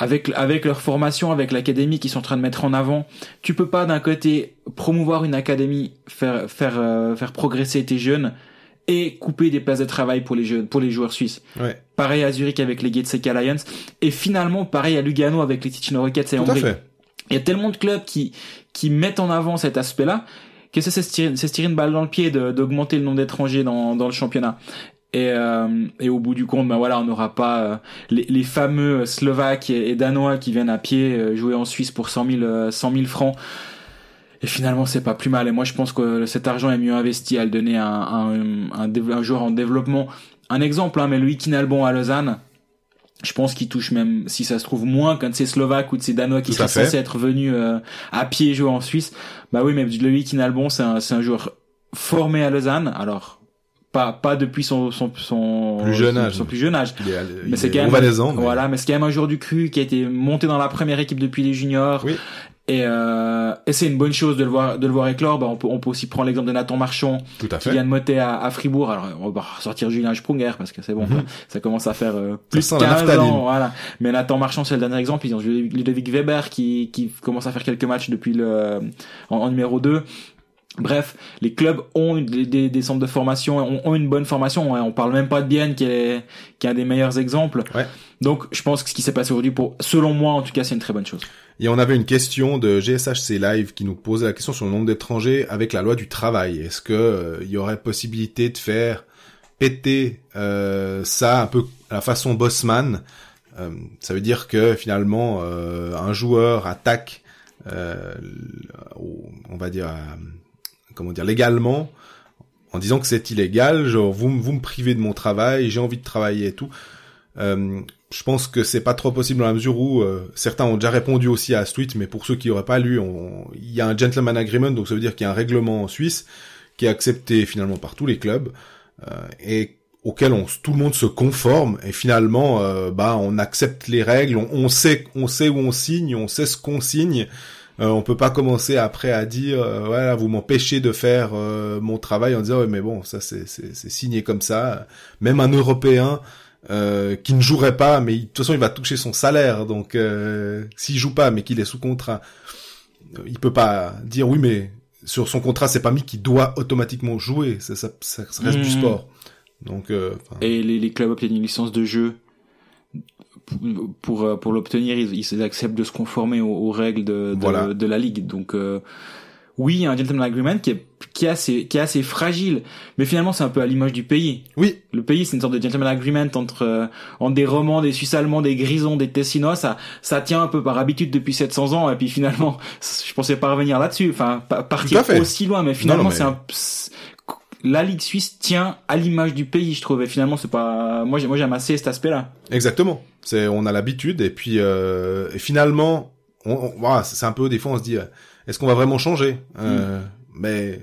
avec avec leur formation, avec l'académie qu'ils sont en train de mettre en avant, tu peux pas d'un côté promouvoir une académie, faire faire euh, faire progresser tes jeunes et couper des places de travail pour les jeunes, pour les joueurs suisses. Ouais, Pareil à Zurich avec les Getsek Alliance et finalement pareil à Lugano avec les Ticino Rockets et tout à Hongrie. fait. Il y a tellement de clubs qui qui mettent en avant cet aspect-là que c'est c'est se tirer, tirer une balle dans le pied de- d'augmenter le nombre d'étrangers dans, dans le championnat? Et, euh, et au bout du compte, ben voilà, on n'aura pas euh, les, les fameux Slovaques et, et Danois qui viennent à pied euh, jouer en Suisse pour 100 000, euh, 100 000 francs. Et finalement, c'est pas plus mal. Et moi, je pense que cet argent est mieux investi à le donner à un, un, un, un joueur en développement. Un exemple, hein, mais Loïc Kinalbon à Lausanne, je pense qu'il touche même, si ça se trouve, moins qu'un de ces Slovaques ou de ces Danois qui fait. censés être venus euh, à pied jouer en Suisse. Bah oui, mais Loïc Kinalbon, c'est un, c'est un joueur formé à Lausanne. Alors, pas, pas depuis son, son, son, Plus jeune âge. son plus jeune âge. Il est, Mais c'est est quand même mais- voilà, mais c'est quand même un joueur du cru qui a été monté dans la première équipe depuis les juniors. Oui. Et, euh, et c'est une bonne chose de le voir de le voir éclore. Bah, on peut on peut aussi prendre l'exemple de Nathan Marchand Tout à qui fait. vient de monter à, à Fribourg. Alors on va sortir Julien Sprunger parce que c'est bon, Mhm. ça commence à faire euh, plus de la 15 naphtaline. ans. Voilà. Mais Nathan Marchand c'est le dernier exemple. Ils ont Ludovic Weber qui qui commence à faire quelques matchs depuis le en, en numéro 2. Bref, les clubs ont des, des, des centres de formation, ont, ont une bonne formation. hein. On parle même pas de Bienne qui est, qui est un des meilleurs exemples. Ouais. Donc, je pense que ce qui s'est passé aujourd'hui, pour, selon moi, en tout cas, c'est une très bonne chose. Et on avait une question de GSHC Live qui nous posait la question sur le nombre d'étrangers avec la loi du travail. Est-ce que euh, il y aurait possibilité de faire péter euh, ça un peu à la façon Bossman? Euh, Ça veut dire que finalement euh, un joueur attaque, euh, on va dire, comment dire, légalement en disant que c'est illégal, genre vous, vous me privez de mon travail, j'ai envie de travailler et tout. Euh, je pense que c'est pas trop possible dans la mesure où euh, certains ont déjà répondu aussi à ce tweet, mais pour ceux qui n'auraient pas lu, il y a un gentleman agreement, donc ça veut dire qu'il y a un règlement en Suisse qui est accepté finalement par tous les clubs euh, et auquel on, tout le monde se conforme et finalement euh, bah on accepte les règles, on sait on sait où on signe, on sait ce qu'on signe. Euh, on peut pas commencer après à dire euh, voilà vous m'empêchez de faire euh, mon travail en disant ouais mais bon ça c'est c'est c'est signé comme ça. Même un Européen euh, qui ne jouerait pas, mais il- de toute façon il va toucher son salaire. Donc euh, s'il joue pas, mais qu'il est sous contrat, il peut pas dire oui mais sur son contrat, c'est pas mis qu'il doit automatiquement jouer. Ça, ça, ça reste du Mhm. sport. Donc, euh, Et les, les clubs obtiennent une licence de jeu pour pour, euh, pour l'obtenir, ils, ils acceptent de se conformer aux, aux règles de, de, Voilà. de la ligue. Donc euh, oui, il y a un gentleman agreement qui est qui est assez qui est assez fragile, mais finalement c'est un peu à l'image du pays. oui, Le pays, c'est une sorte de gentleman agreement entre euh, entre des romans, des Suisses allemands, des Grisons, des Tessinois. Ça ça tient un peu par habitude depuis 700 ans. Et puis finalement, je pensais pas revenir là-dessus. Enfin, pas partir aussi loin, mais finalement c'est un la ligue suisse tient à l'image du pays, je trouve. Et finalement, c'est pas moi j'ai- moi j'aime assez cet aspect-là. exactement. C'est, on a l'habitude et puis euh, et finalement, on, on- voilà, c'est un peu des fois on se dit, euh, est-ce qu'on va vraiment changer? Euh, Mais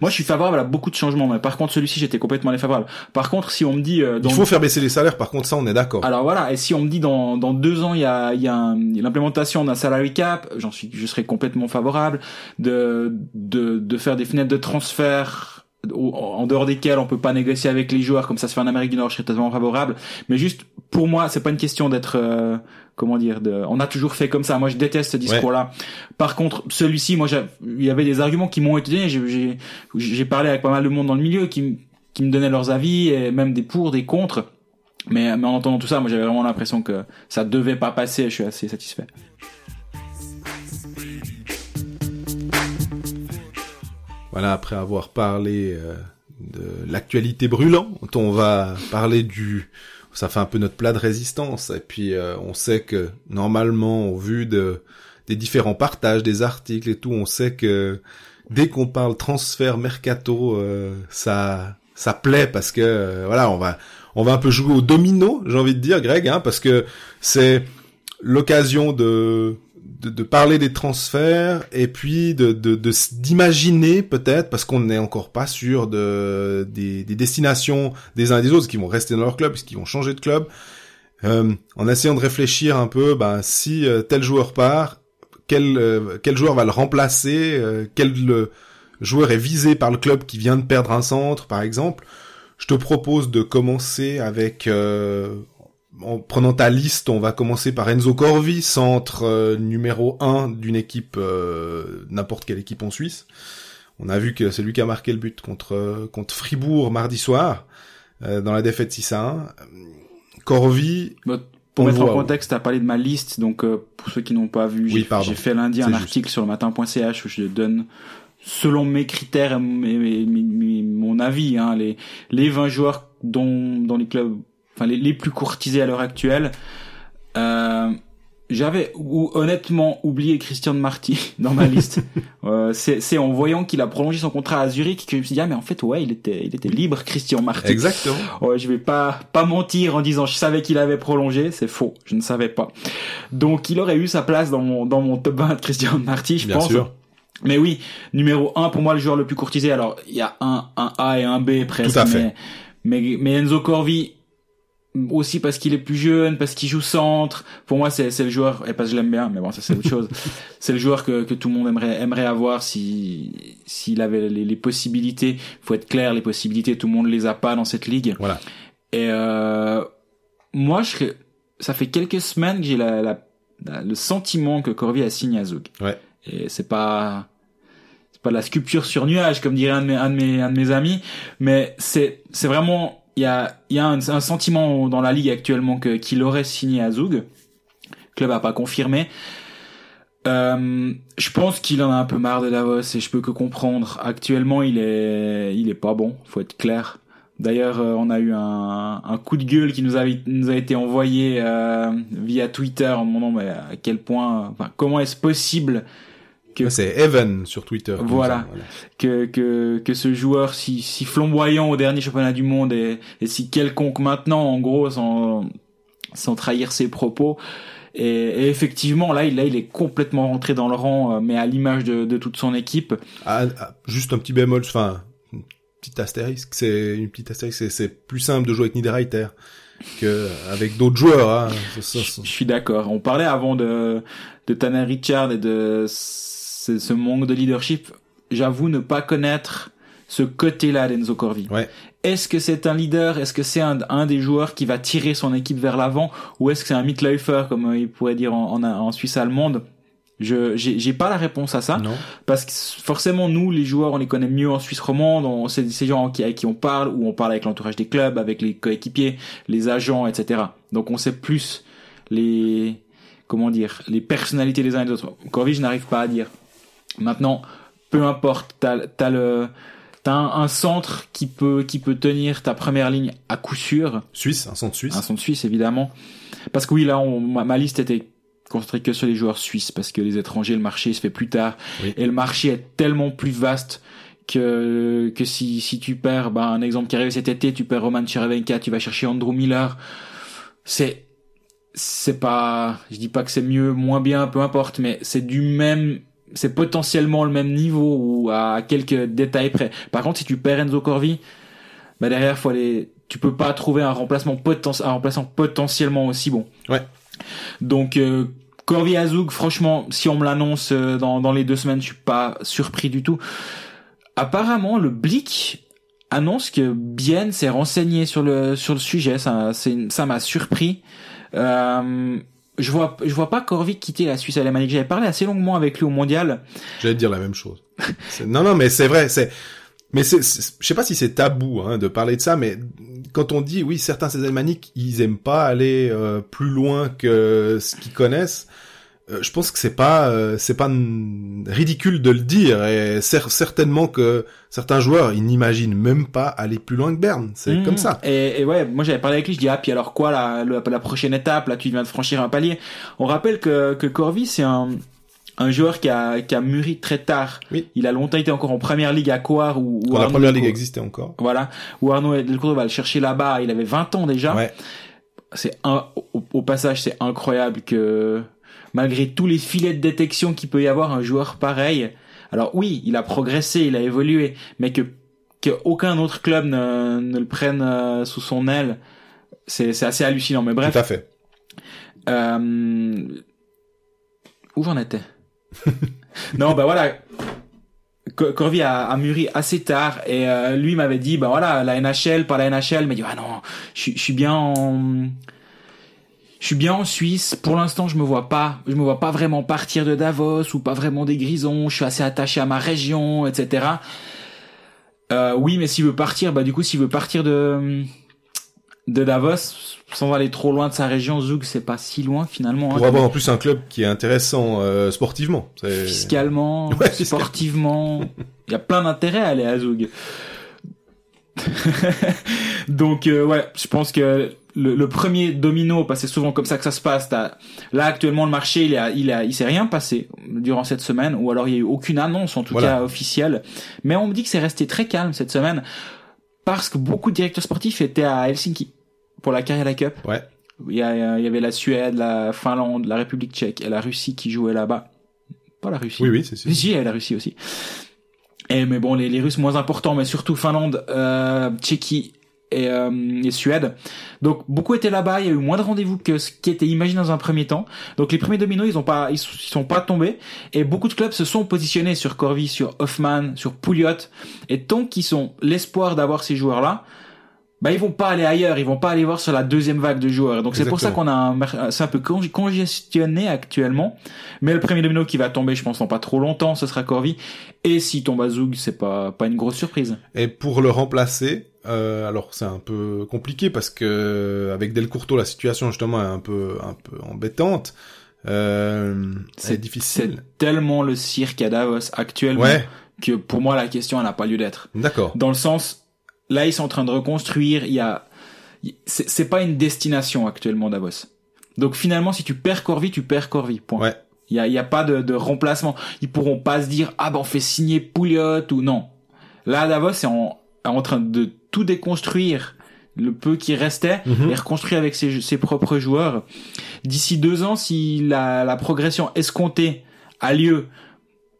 Moi, je suis favorable à beaucoup de changements, mais par contre, celui-ci, j'étais complètement défavorable. Par contre, si on me dit euh, dans il faut faire baisser les salaires. Par contre, ça, on est d'accord. Alors voilà, et si on me dit dans, dans deux ans il y a, il y a l'implémentation d'un salary cap, j'en suis, je serais complètement favorable de, de, de faire des fenêtres de transfert en dehors desquelles on peut pas négocier avec les joueurs comme ça se fait en Amérique du Nord, je serais totalement favorable. Mais juste pour moi, c'est pas une question d'être euh, comment dire, de, on a toujours fait comme ça. Moi, je déteste ce discours-là. Par contre, celui-ci, moi, il y avait des arguments qui m'ont été donnés. J'ai- parlé avec pas mal de monde dans le milieu qui, qui me donnaient leurs avis, et même des pour, des contre. Mais, mais en entendant tout ça, moi j'avais vraiment l'impression que ça devait pas passer. Je suis assez satisfait. Voilà, après avoir parlé euh, de l'actualité brûlante, on va parler du... Ça fait un peu notre plat de résistance. Et puis, euh, on sait que, normalement, au vu de, des différents partages, des articles et tout, on sait que dès qu'on parle transfert mercato, euh, ça ça plaît parce que, euh, voilà, on va on va un peu jouer au domino, j'ai envie de dire, Greg, hein, parce que c'est l'occasion de, de de parler des transferts et puis de de de d'imaginer peut-être parce qu'on n'est encore pas sûr de des, des destinations des uns et des autres qui vont rester dans leur club puisqu'ils vont changer de club euh, en essayant de réfléchir un peu ben si euh, tel joueur part quel euh, quel joueur va le remplacer euh, quel euh, joueur est visé par le club qui vient de perdre un centre par exemple. Je te propose de commencer avec euh, en prenant ta liste, on va commencer par Enzo Corvi, centre euh, numéro 1 d'une équipe, euh, n'importe quelle équipe en Suisse. On a vu que c'est lui qui a marqué le but contre euh, contre Fribourg mardi soir euh, dans la défaite 6 à 1. Corvi, Bon, Pour On mettre en contexte, t'as parlé de ma liste, donc euh, pour ceux qui n'ont pas vu, Oui, j'ai fait lundi un article sur le matin.ch où je donne selon mes critères et mes- mes- mes- mes- mon avis hein, les les 20 joueurs dont dans les clubs enfin les, les plus courtisés à l'heure actuelle. Euh, j'avais ou- honnêtement oublié Christian Marty dans ma liste. Euh, c'est en voyant qu'il a prolongé son contrat à Zurich que je me suis dit ah mais en fait ouais il était il était libre Christian Marty. exactement. Ouais, je vais pas pas mentir en disant je savais qu'il avait prolongé, c'est faux, je ne savais pas. Donc il aurait eu sa place dans mon dans mon top 20 de Christian Marty, je Bien pense. sûr. Mais oui, numéro 1 pour moi le joueur le plus courtisé. Alors, il y a un un A et un B presque Tout à fait. mais mais, mais Enzo Corvi aussi parce qu'il est plus jeune, parce qu'il joue centre. Pour moi, c'est c'est le joueur et parce que je l'aime bien, mais bon, ça c'est autre chose. c'est le joueur que que tout le monde aimerait aimerait avoir si s'il avait les, les possibilités. Faut être clair, les possibilités, tout le monde les a pas dans cette ligue. Voilà. Et euh, moi, je ça fait quelques semaines que j'ai la, la- la- le sentiment que Corvi a signé à Zug. Ouais. Et c'est pas c'est pas de la sculpture sur nuage comme dirait un de mes un de mes, un de mes amis, mais c'est c'est vraiment il y a y a un, un sentiment dans la ligue actuellement que qu'il aurait signé à. Le club a pas confirmé. Euh, je pense qu'il en a un peu marre de Davos et je peux que comprendre. Actuellement, il est, il est pas bon. Faut être clair. D'ailleurs, euh, on a eu un, un coup de gueule qui nous a, nous a été envoyé euh, via Twitter en demandant mais à quel point, enfin, comment est-ce possible que C'est Evan sur Twitter. Voilà. que, que, que ce joueur si, si flamboyant au dernier championnat du monde et, et si quelconque maintenant, en gros, sans, sans trahir ses propos. Et, et effectivement, là, il, là, il est complètement rentré dans le rang, euh, mais à l'image de, de toute son équipe. Ah, ah, juste un petit bémol, enfin, une petite astérisque, c'est une petite astérisque, c'est- c'est plus simple de jouer avec Niederreiter que avec d'autres joueurs. Hein. Je je suis d'accord. On parlait avant de, de Tanner Richard et de ce, manque de leadership. J'avoue ne pas connaître ce côté-là d'Enzo Corvi. Ouais. Est-ce que c'est un leader? Est-ce que c'est un, un des joueurs qui va tirer son équipe vers l'avant? Ou est-ce que c'est un Mitläufer, comme euh, il pourrait dire en, en, en Suisse allemande? Je j'ai j'ai pas la réponse à ça Non. parce que forcément nous les joueurs on les connaît mieux en Suisse romande, on c'est ces gens qui avec qui on parle ou on parle avec l'entourage des clubs, avec les coéquipiers, les agents, etc. Donc on sait plus les comment dire les personnalités des uns et des autres. Corvi je n'arrive pas à dire. Maintenant peu importe t'as t'as le t'as un, un centre qui peut qui peut tenir ta première ligne à coup sûr. Suisse, un centre suisse. Un centre suisse, évidemment. Parce que oui, là, on, ma, ma liste était concentrée que sur les joueurs suisses, parce que les étrangers, le marché se fait plus tard. Oui. Et le marché est tellement plus vaste que, que si, si tu perds, bah, un exemple qui arrive cet été, tu perds Roman Cherevenka, tu vas chercher Andrew Miller. C'est, c'est pas, je dis pas que c'est mieux, moins bien, peu importe, mais c'est du même, c'est potentiellement le même niveau ou à quelques détails près. Par contre, si tu perds Enzo Corvi, bah derrière, faut aller, tu peux pas trouver un remplacement un remplaçant potentiellement aussi bon. Ouais. Donc, euh, Corvi Azug, franchement, si on me l'annonce euh, dans, dans les deux semaines, je suis pas surpris du tout. Apparemment, le Blick annonce que Bien s'est renseigné sur le sur le sujet. Ça, c'est, ça m'a surpris. Euh, je vois, je vois pas Corvi quitter la Suisse alémanique. J'avais parlé assez longuement avec lui au mondial. J'allais te dire la même chose. Non, non, mais c'est vrai, c'est, mais c'est, je sais pas si c'est tabou, hein, de parler de ça, mais quand on dit, oui, certains ces Allemanniques, ils aiment pas aller euh, plus loin que ce qu'ils connaissent, je pense que c'est pas, euh, c'est pas ridicule de le dire, et cer- certainement que certains joueurs, ils n'imaginent même pas aller plus loin que Berne. C'est Mhm. comme ça. Et, et ouais, moi j'avais parlé avec lui, je dis ah puis alors quoi la, la, la prochaine étape là tu viens de franchir un palier. On rappelle que que Corvi c'est un un joueur qui a qui a mûri très tard. Oui. Il a longtemps été encore en première ligue à Coire ou Quand la première ligue existait encore. Voilà, où Arnaud Delcourt va le chercher là-bas, il avait 20 ans déjà. Ouais. C'est un au, au passage, c'est incroyable que malgré tous les filets de détection qu'il peut y avoir un joueur pareil. Alors oui, il a progressé, il a évolué, mais que que aucun autre club ne, ne le prenne euh, sous son aile, c'est c'est assez hallucinant. Mais bref, Tout à fait. euh, où j'en étais? Non, bah voilà. Co- Corvi a, a mûri assez tard et euh, lui m'avait dit bah voilà la NHL pas la NHL il m'a dit ah non je suis- je suis bien en je suis bien en Suisse. Pour l'instant je me vois pas je me vois pas vraiment partir de Davos ou pas vraiment des Grisons. Je suis assez attaché à ma région etc euh, oui mais s'il veut partir bah du coup s'il veut partir de de Davos sans aller trop loin de sa région Zug c'est pas si loin finalement hein, Pour avoir en plus un club qui est intéressant euh, sportivement. Fiscalement, Ouais, sportivement, il y a plein d'intérêts à aller à Zug. Donc euh, ouais, je pense que le, le premier domino, parce que c'est souvent comme ça que ça se passe. Là actuellement le marché, il a, il a, il s'est rien passé durant cette semaine, ou alors il y a eu aucune annonce en tout Voilà. cas officielle. Mais on me dit que c'est resté très calme cette semaine parce que beaucoup de directeurs sportifs étaient à Helsinki pour la Carriera Cup. Ouais. Il y, a- il y avait la Suède, la Finlande, la République tchèque et la Russie qui jouaient là-bas. Pas la Russie. Oui, oui, c'est sûr. Si, la Russie aussi. Et mais bon, les, les Russes moins importants, mais surtout Finlande, euh, Tchéquie et, euh, Suède. Donc beaucoup étaient là-bas. Il y a eu moins de rendez-vous que ce qui était imaginé dans un premier temps. Donc les premiers dominos, ils ont pas, ils sont pas tombés. Et beaucoup de clubs se sont positionnés sur Corvi, sur Hoffman, sur Pouliot. Et tant qu'ils sont l'espoir d'avoir ces joueurs-là, bah ils vont pas aller ailleurs, ils vont pas aller voir sur la deuxième vague de joueurs. Donc c'est pour ça qu'on a un, c'est un peu conge- congestionné actuellement. Mais le premier domino qui va tomber, je pense, dans pas trop longtemps, ce sera Corvi. Et si tombe à Zug, c'est pas pas une grosse surprise. Et pour le remplacer, euh, alors c'est un peu compliqué parce que avec Del Curto la situation justement est un peu un peu embêtante. Euh, c'est difficile. C'est tellement le cirque à Davos actuellement Ouais, que pour moi la question elle n'a pas lieu d'être. d'accord. Dans le sens, là ils sont en train de reconstruire. Il y a, c'est pas une destination actuellement Davos. Donc finalement, si tu perds Corvi, tu perds Corvi. Point. Ouais. Il y a, il y a pas de, de remplacement. Ils pourront pas se dire ah ben on fait signer Pouliot ou non. Là Davos est en, en train de tout déconstruire le peu qui restait Mhm. et reconstruire avec ses, ses propres joueurs. D'ici deux ans, si la, la progression escomptée a lieu,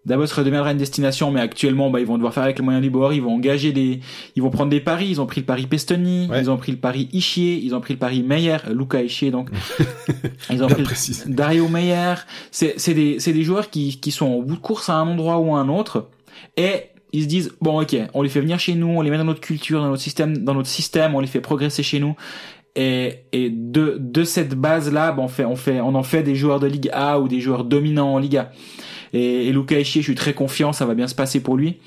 Davos redeviendra une destination, mais actuellement, bah, ils vont devoir faire avec les moyens du bord, ils vont engager des, ils vont prendre des paris, ils ont pris le pari Pestoni, Ouais. ils ont pris le pari Ishier, ils ont pris le pari Meyer, euh, Luca Ishier donc. ils ont pris le-. Dario Meyer, c'est c'est des c'est des joueurs qui qui sont au bout de course à un endroit ou à un autre et ils se disent bon ok on les fait venir chez nous on les met dans notre culture dans notre système dans notre système on les fait progresser chez nous Et, et de, de cette base-là, ben on, fait, on, fait, on en fait des joueurs de Ligue A ou des joueurs dominants en Liga. Et, et Luca Ishii, je suis très confiant, ça va bien se passer pour lui.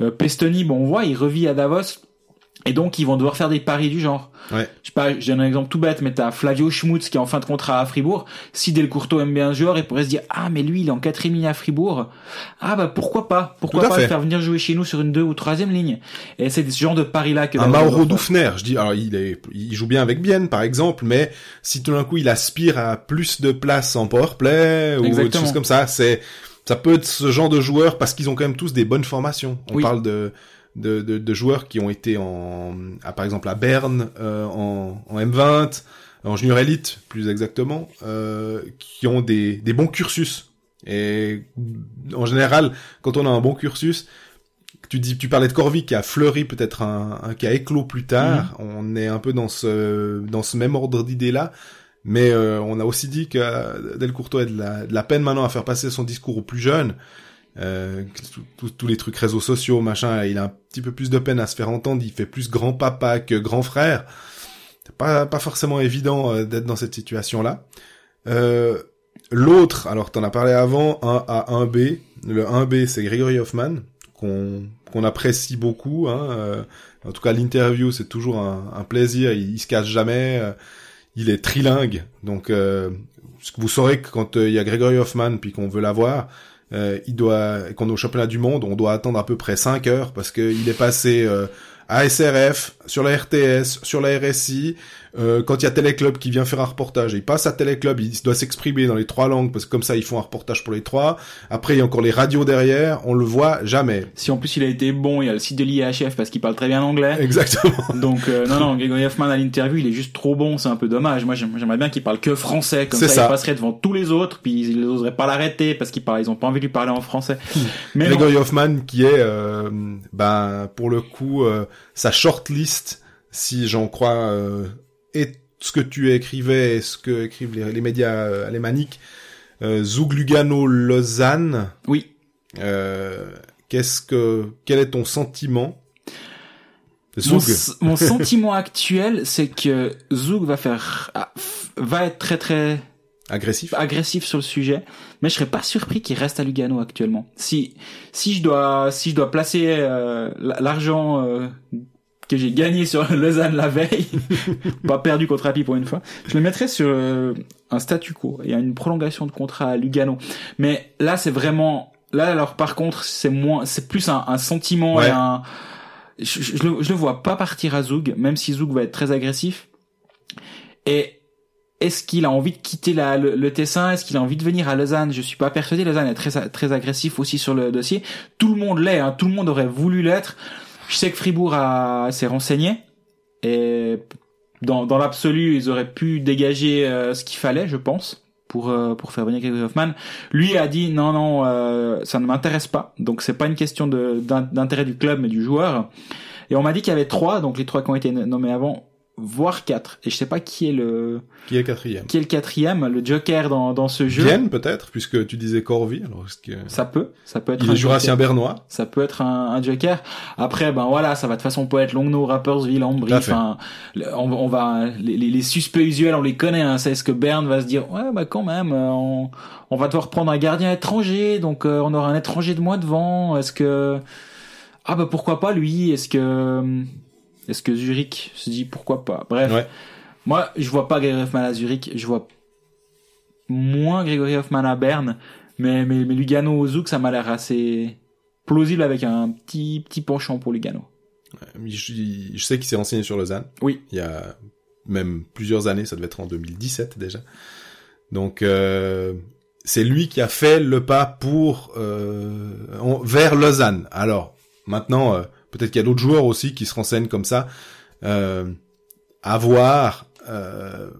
Euh, Pestoni, bon, on voit, il revit à Davos. Et donc, ils vont devoir faire des paris du genre. Ouais. Je sais pas, j'ai un exemple tout bête, mais t'as Flavio Schmutz qui est en fin de contrat à Fribourg. Si Delcourto aime bien un joueur, il pourrait se dire, ah, mais lui, il est en quatrième ligne à Fribourg. Ah, bah, pourquoi pas? Pourquoi pas fait. le faire venir jouer chez nous sur une deux ou troisième ligne? Et c'est ce genre de paris-là que un Mauro. Dufner, je dis, alors il est, il joue bien avec Bienne, par exemple, mais si tout d'un coup il aspire à plus de place en powerplay ou des choses comme ça, c'est, ça peut être ce genre de joueurs parce qu'ils ont quand même tous des bonnes formations. On Oui. parle de, de, de, de joueurs qui ont été en, à, par exemple à Berne, euh, en, en M20, en junior élite plus exactement, euh, qui ont des, des bons cursus. Et en général, quand on a un bon cursus, tu dis, tu parlais de Corvi qui a fleuri peut-être un, un qui a éclos plus tard. On est un peu dans ce dans ce même ordre d'idée là. Mais euh, on a aussi dit que euh, Del Courto a de la, peine maintenant à faire passer son discours aux plus jeunes. Euh, tous les trucs réseaux sociaux, machin, il a un petit peu plus de peine à se faire entendre. Il fait plus grand papa que grand frère. C'est pas pas forcément évident euh, d'être dans cette situation là. Euh, L'autre, alors t'en as parlé avant, un A, un B. Le 1B, c'est Gregory Hoffman, qu'on qu'on apprécie beaucoup. Hein, en tout cas, l'interview, c'est toujours un, un plaisir. Il, il se cache jamais. Il est trilingue. Donc, euh, vous saurez que quand euh, il y a Gregory Hoffman, puis qu'on veut l'avoir, euh, il doit, qu'on est au championnat du monde, on doit attendre à peu près 5 heures parce qu'il est passé euh, à SRF, sur la RTS, sur la RSI. Euh, quand il y a Téléclub qui vient faire un reportage, il passe à Téléclub, il doit s'exprimer dans les trois langues parce que comme ça ils font un reportage pour les trois. Après il y a encore les radios derrière, on le voit jamais. Si en plus il a été bon, il y a le site de l'IHF parce qu'il parle très bien anglais. Exactement. Donc euh, non non, Gregory Hoffman à l'interview, il est juste trop bon, c'est un peu dommage. Moi j'aime- j'aimerais bien qu'il parle que français, comme ça, ça. il passerait devant tous les autres, puis ils oseraient pas l'arrêter parce qu'ils parlent, ils ont pas envie de lui parler en français. Mais non. Gregory Hoffman qui est, euh, ben pour le coup, euh, sa shortlist, si j'en crois, euh, et ce que tu écrivais et ce que écrivent les, les médias euh, alémaniques, euh, Zug Lugano Lausanne. oui, Euh, Qu'est-ce que, quel est ton sentiment Mon, Zug. s- mon sentiment actuel, c'est que Zug va faire, ah, va être très très Agressif. agressif sur le sujet, mais je serais pas surpris qu'il reste à Lugano actuellement. Si si je dois si je dois placer euh, l'argent euh, que j'ai gagné sur Lausanne la veille, pas perdu contre Happy pour une fois, je le mettrais sur euh, un statu quo et une prolongation de contrat à Lugano. Mais là c'est vraiment là alors par contre c'est moins c'est plus un, un sentiment Ouais. et un je, je, je le, je le vois pas partir à Zug, même si Zug va être très agressif. Et est-ce qu'il a envie de quitter la, le, le Tessin? Est-ce qu'il a envie de venir à Lausanne? Je suis pas persuadé. Lausanne est très très agressif aussi sur le dossier. Tout le monde l'est. Hein. Tout le monde aurait voulu l'être. Je sais que Fribourg a s'est renseigné et dans, dans l'absolu, ils auraient pu dégager euh, ce qu'il fallait, je pense, pour euh, pour faire venir Gregory Hoffman. Lui a dit non non, euh, ça ne m'intéresse pas. Donc c'est pas une question de d'in- d'intérêt du club mais du joueur. Et on m'a dit qu'il y avait trois, donc les trois qui ont été nommés avant, voire quatre. Et je sais pas qui est le Qui est quatrième qui est le quatrième, le Joker dans, dans ce jeu. Vienne peut-être, puisque tu disais Corvi. Alors est-ce que Ça peut, ça peut être il un est jurassien bernois Ça peut être un, un Joker. Après, ben voilà, ça va de façon poète, Longno, Rappersville, Ambry. Enfin, on, on va les, les, les suspects usuels, on les connaît. Hein, c'est ce que Berne va se dire. Ouais, bah quand même, euh, on, on va devoir prendre un gardien étranger, donc euh, on aura un étranger de moins devant. Est-ce que ah bah pourquoi pas lui? Est-ce que est-ce que Zurich se dit pourquoi pas? Bref, Ouais. moi je vois pas Gregory Hoffman à Zurich, je vois moins Gregory Hoffman à Berne, mais mais, mais Lugano au Zouk, ça m'a l'air assez plausible avec un petit petit penchant pour Lugano. Je, je sais qu'il s'est renseigné sur Lausanne. Oui. Il y a même plusieurs années, ça devait être en 2017 déjà. Donc euh, c'est lui qui a fait le pas pour euh, vers Lausanne. Alors maintenant, euh, peut-être qu'il y a d'autres joueurs aussi qui se renseignent comme ça. Euh, à voir. euh,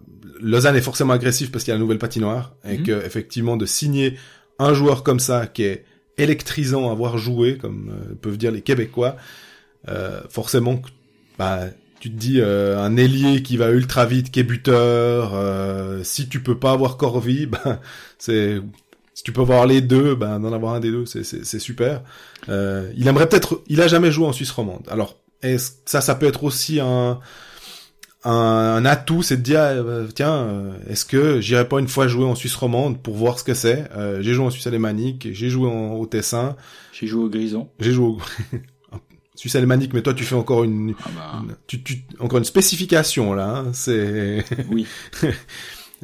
Lausanne est forcément agressif parce qu'il y a la nouvelle patinoire et Mhm. que effectivement de signer un joueur comme ça qui est électrisant à voir jouer, comme euh, peuvent dire les Québécois, euh, forcément, bah, tu te dis euh, un ailier qui va ultra vite, qui est buteur. euh, si tu peux pas avoir Corvi, ben c'est si tu peux avoir les deux, ben d'en avoir un des deux, c'est super. Euh, il aimerait peut-être, il a jamais joué en Suisse romande. Alors est-ce ça, ça peut être aussi un un, un atout, c'est de dire euh, tiens, euh, est-ce que j'irai pas une fois jouer en Suisse romande pour voir ce que c'est? Euh, J'ai joué en Suisse alémanique, j'ai joué en, au Tessin, J'ai joué au Grison. j'ai joué au Suisse alémanique, mais toi tu fais encore une, Ah bah, une- tu, tu, encore une spécification là. hein, c'est oui.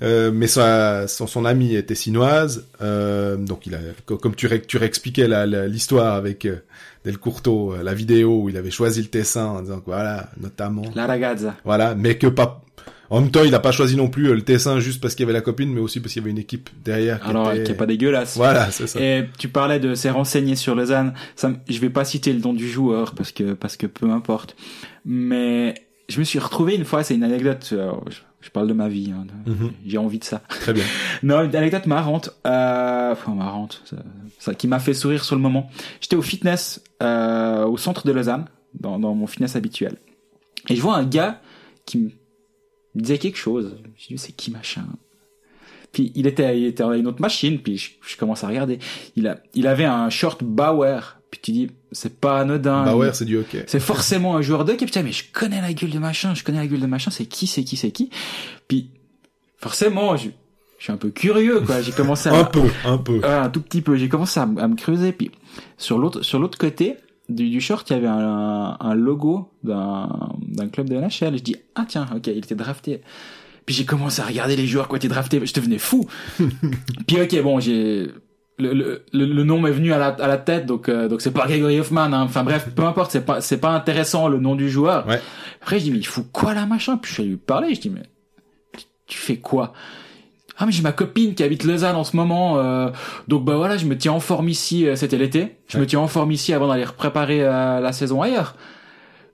Euh, mais sa, son, son amie était sinoise, euh, donc il a, co- comme tu, ré- tu réexpliquais l'histoire avec euh, Del Curto, euh, la vidéo où il avait choisi le Tessin en disant que voilà, notamment, La ragazza. voilà, mais que pas. En même temps, il n'a pas choisi non plus le Tessin juste parce qu'il y avait la copine, mais aussi parce qu'il y avait une équipe derrière. Qui Alors, était... qui est pas dégueulasse. Voilà, c'est ça. Et tu parlais de s'est renseigné sur Lausanne. Ça, je vais pas citer le nom du joueur parce que parce que peu importe. Mais je me suis retrouvé une fois. C'est une anecdote. alors, je, je parle de ma vie. hein, Mhm. J'ai envie de ça. Très bien. Non, une anecdote marrante. Euh, enfin marrante. Ça, ça qui m'a fait sourire sur le moment. J'étais au fitness euh, au centre de Lausanne, dans, dans mon fitness habituel. Et je vois un gars qui me disait quelque chose. Je dis c'est qui machin? Puis il était, il était à une autre machine. Puis je, je commence à regarder. Il a, il avait un short Bauer. Puis tu dis c'est pas anodin. Bah ouais, c'est du hockey. c'est forcément un joueur de hockey. Putain, mais je connais la gueule de machin, je connais la gueule de machin, c'est qui, c'est qui, c'est qui? Puis, forcément, je, je suis un peu curieux, quoi. J'ai commencé à... Un peu, un peu. Ouais, un tout petit peu. J'ai commencé à, me creuser. Puis, sur l'autre, sur l'autre côté du, du short, il y avait un, un logo d'un, d'un club de NHL. Je dis, ah tiens, ok, il était drafté. Puis j'ai commencé à regarder les joueurs qui été draftés. Je devenais fou. Puis ok, bon, j'ai le, le, le, nom m'est venu à la, à la tête, donc euh, donc c'est pas Gregory Hoffman. Hein. Enfin bref, peu importe, c'est pas c'est pas intéressant le nom du joueur. Ouais. Après je dis mais il fout quoi là machin? Puis je suis allé lui parler. Je dis mais tu- fais quoi? Ah mais j'ai ma copine qui habite Lausanne en ce moment, euh, donc bah voilà, je me tiens en forme ici. euh, C'était l'été, je Ouais. me tiens en forme ici avant d'aller préparer euh, la saison ailleurs.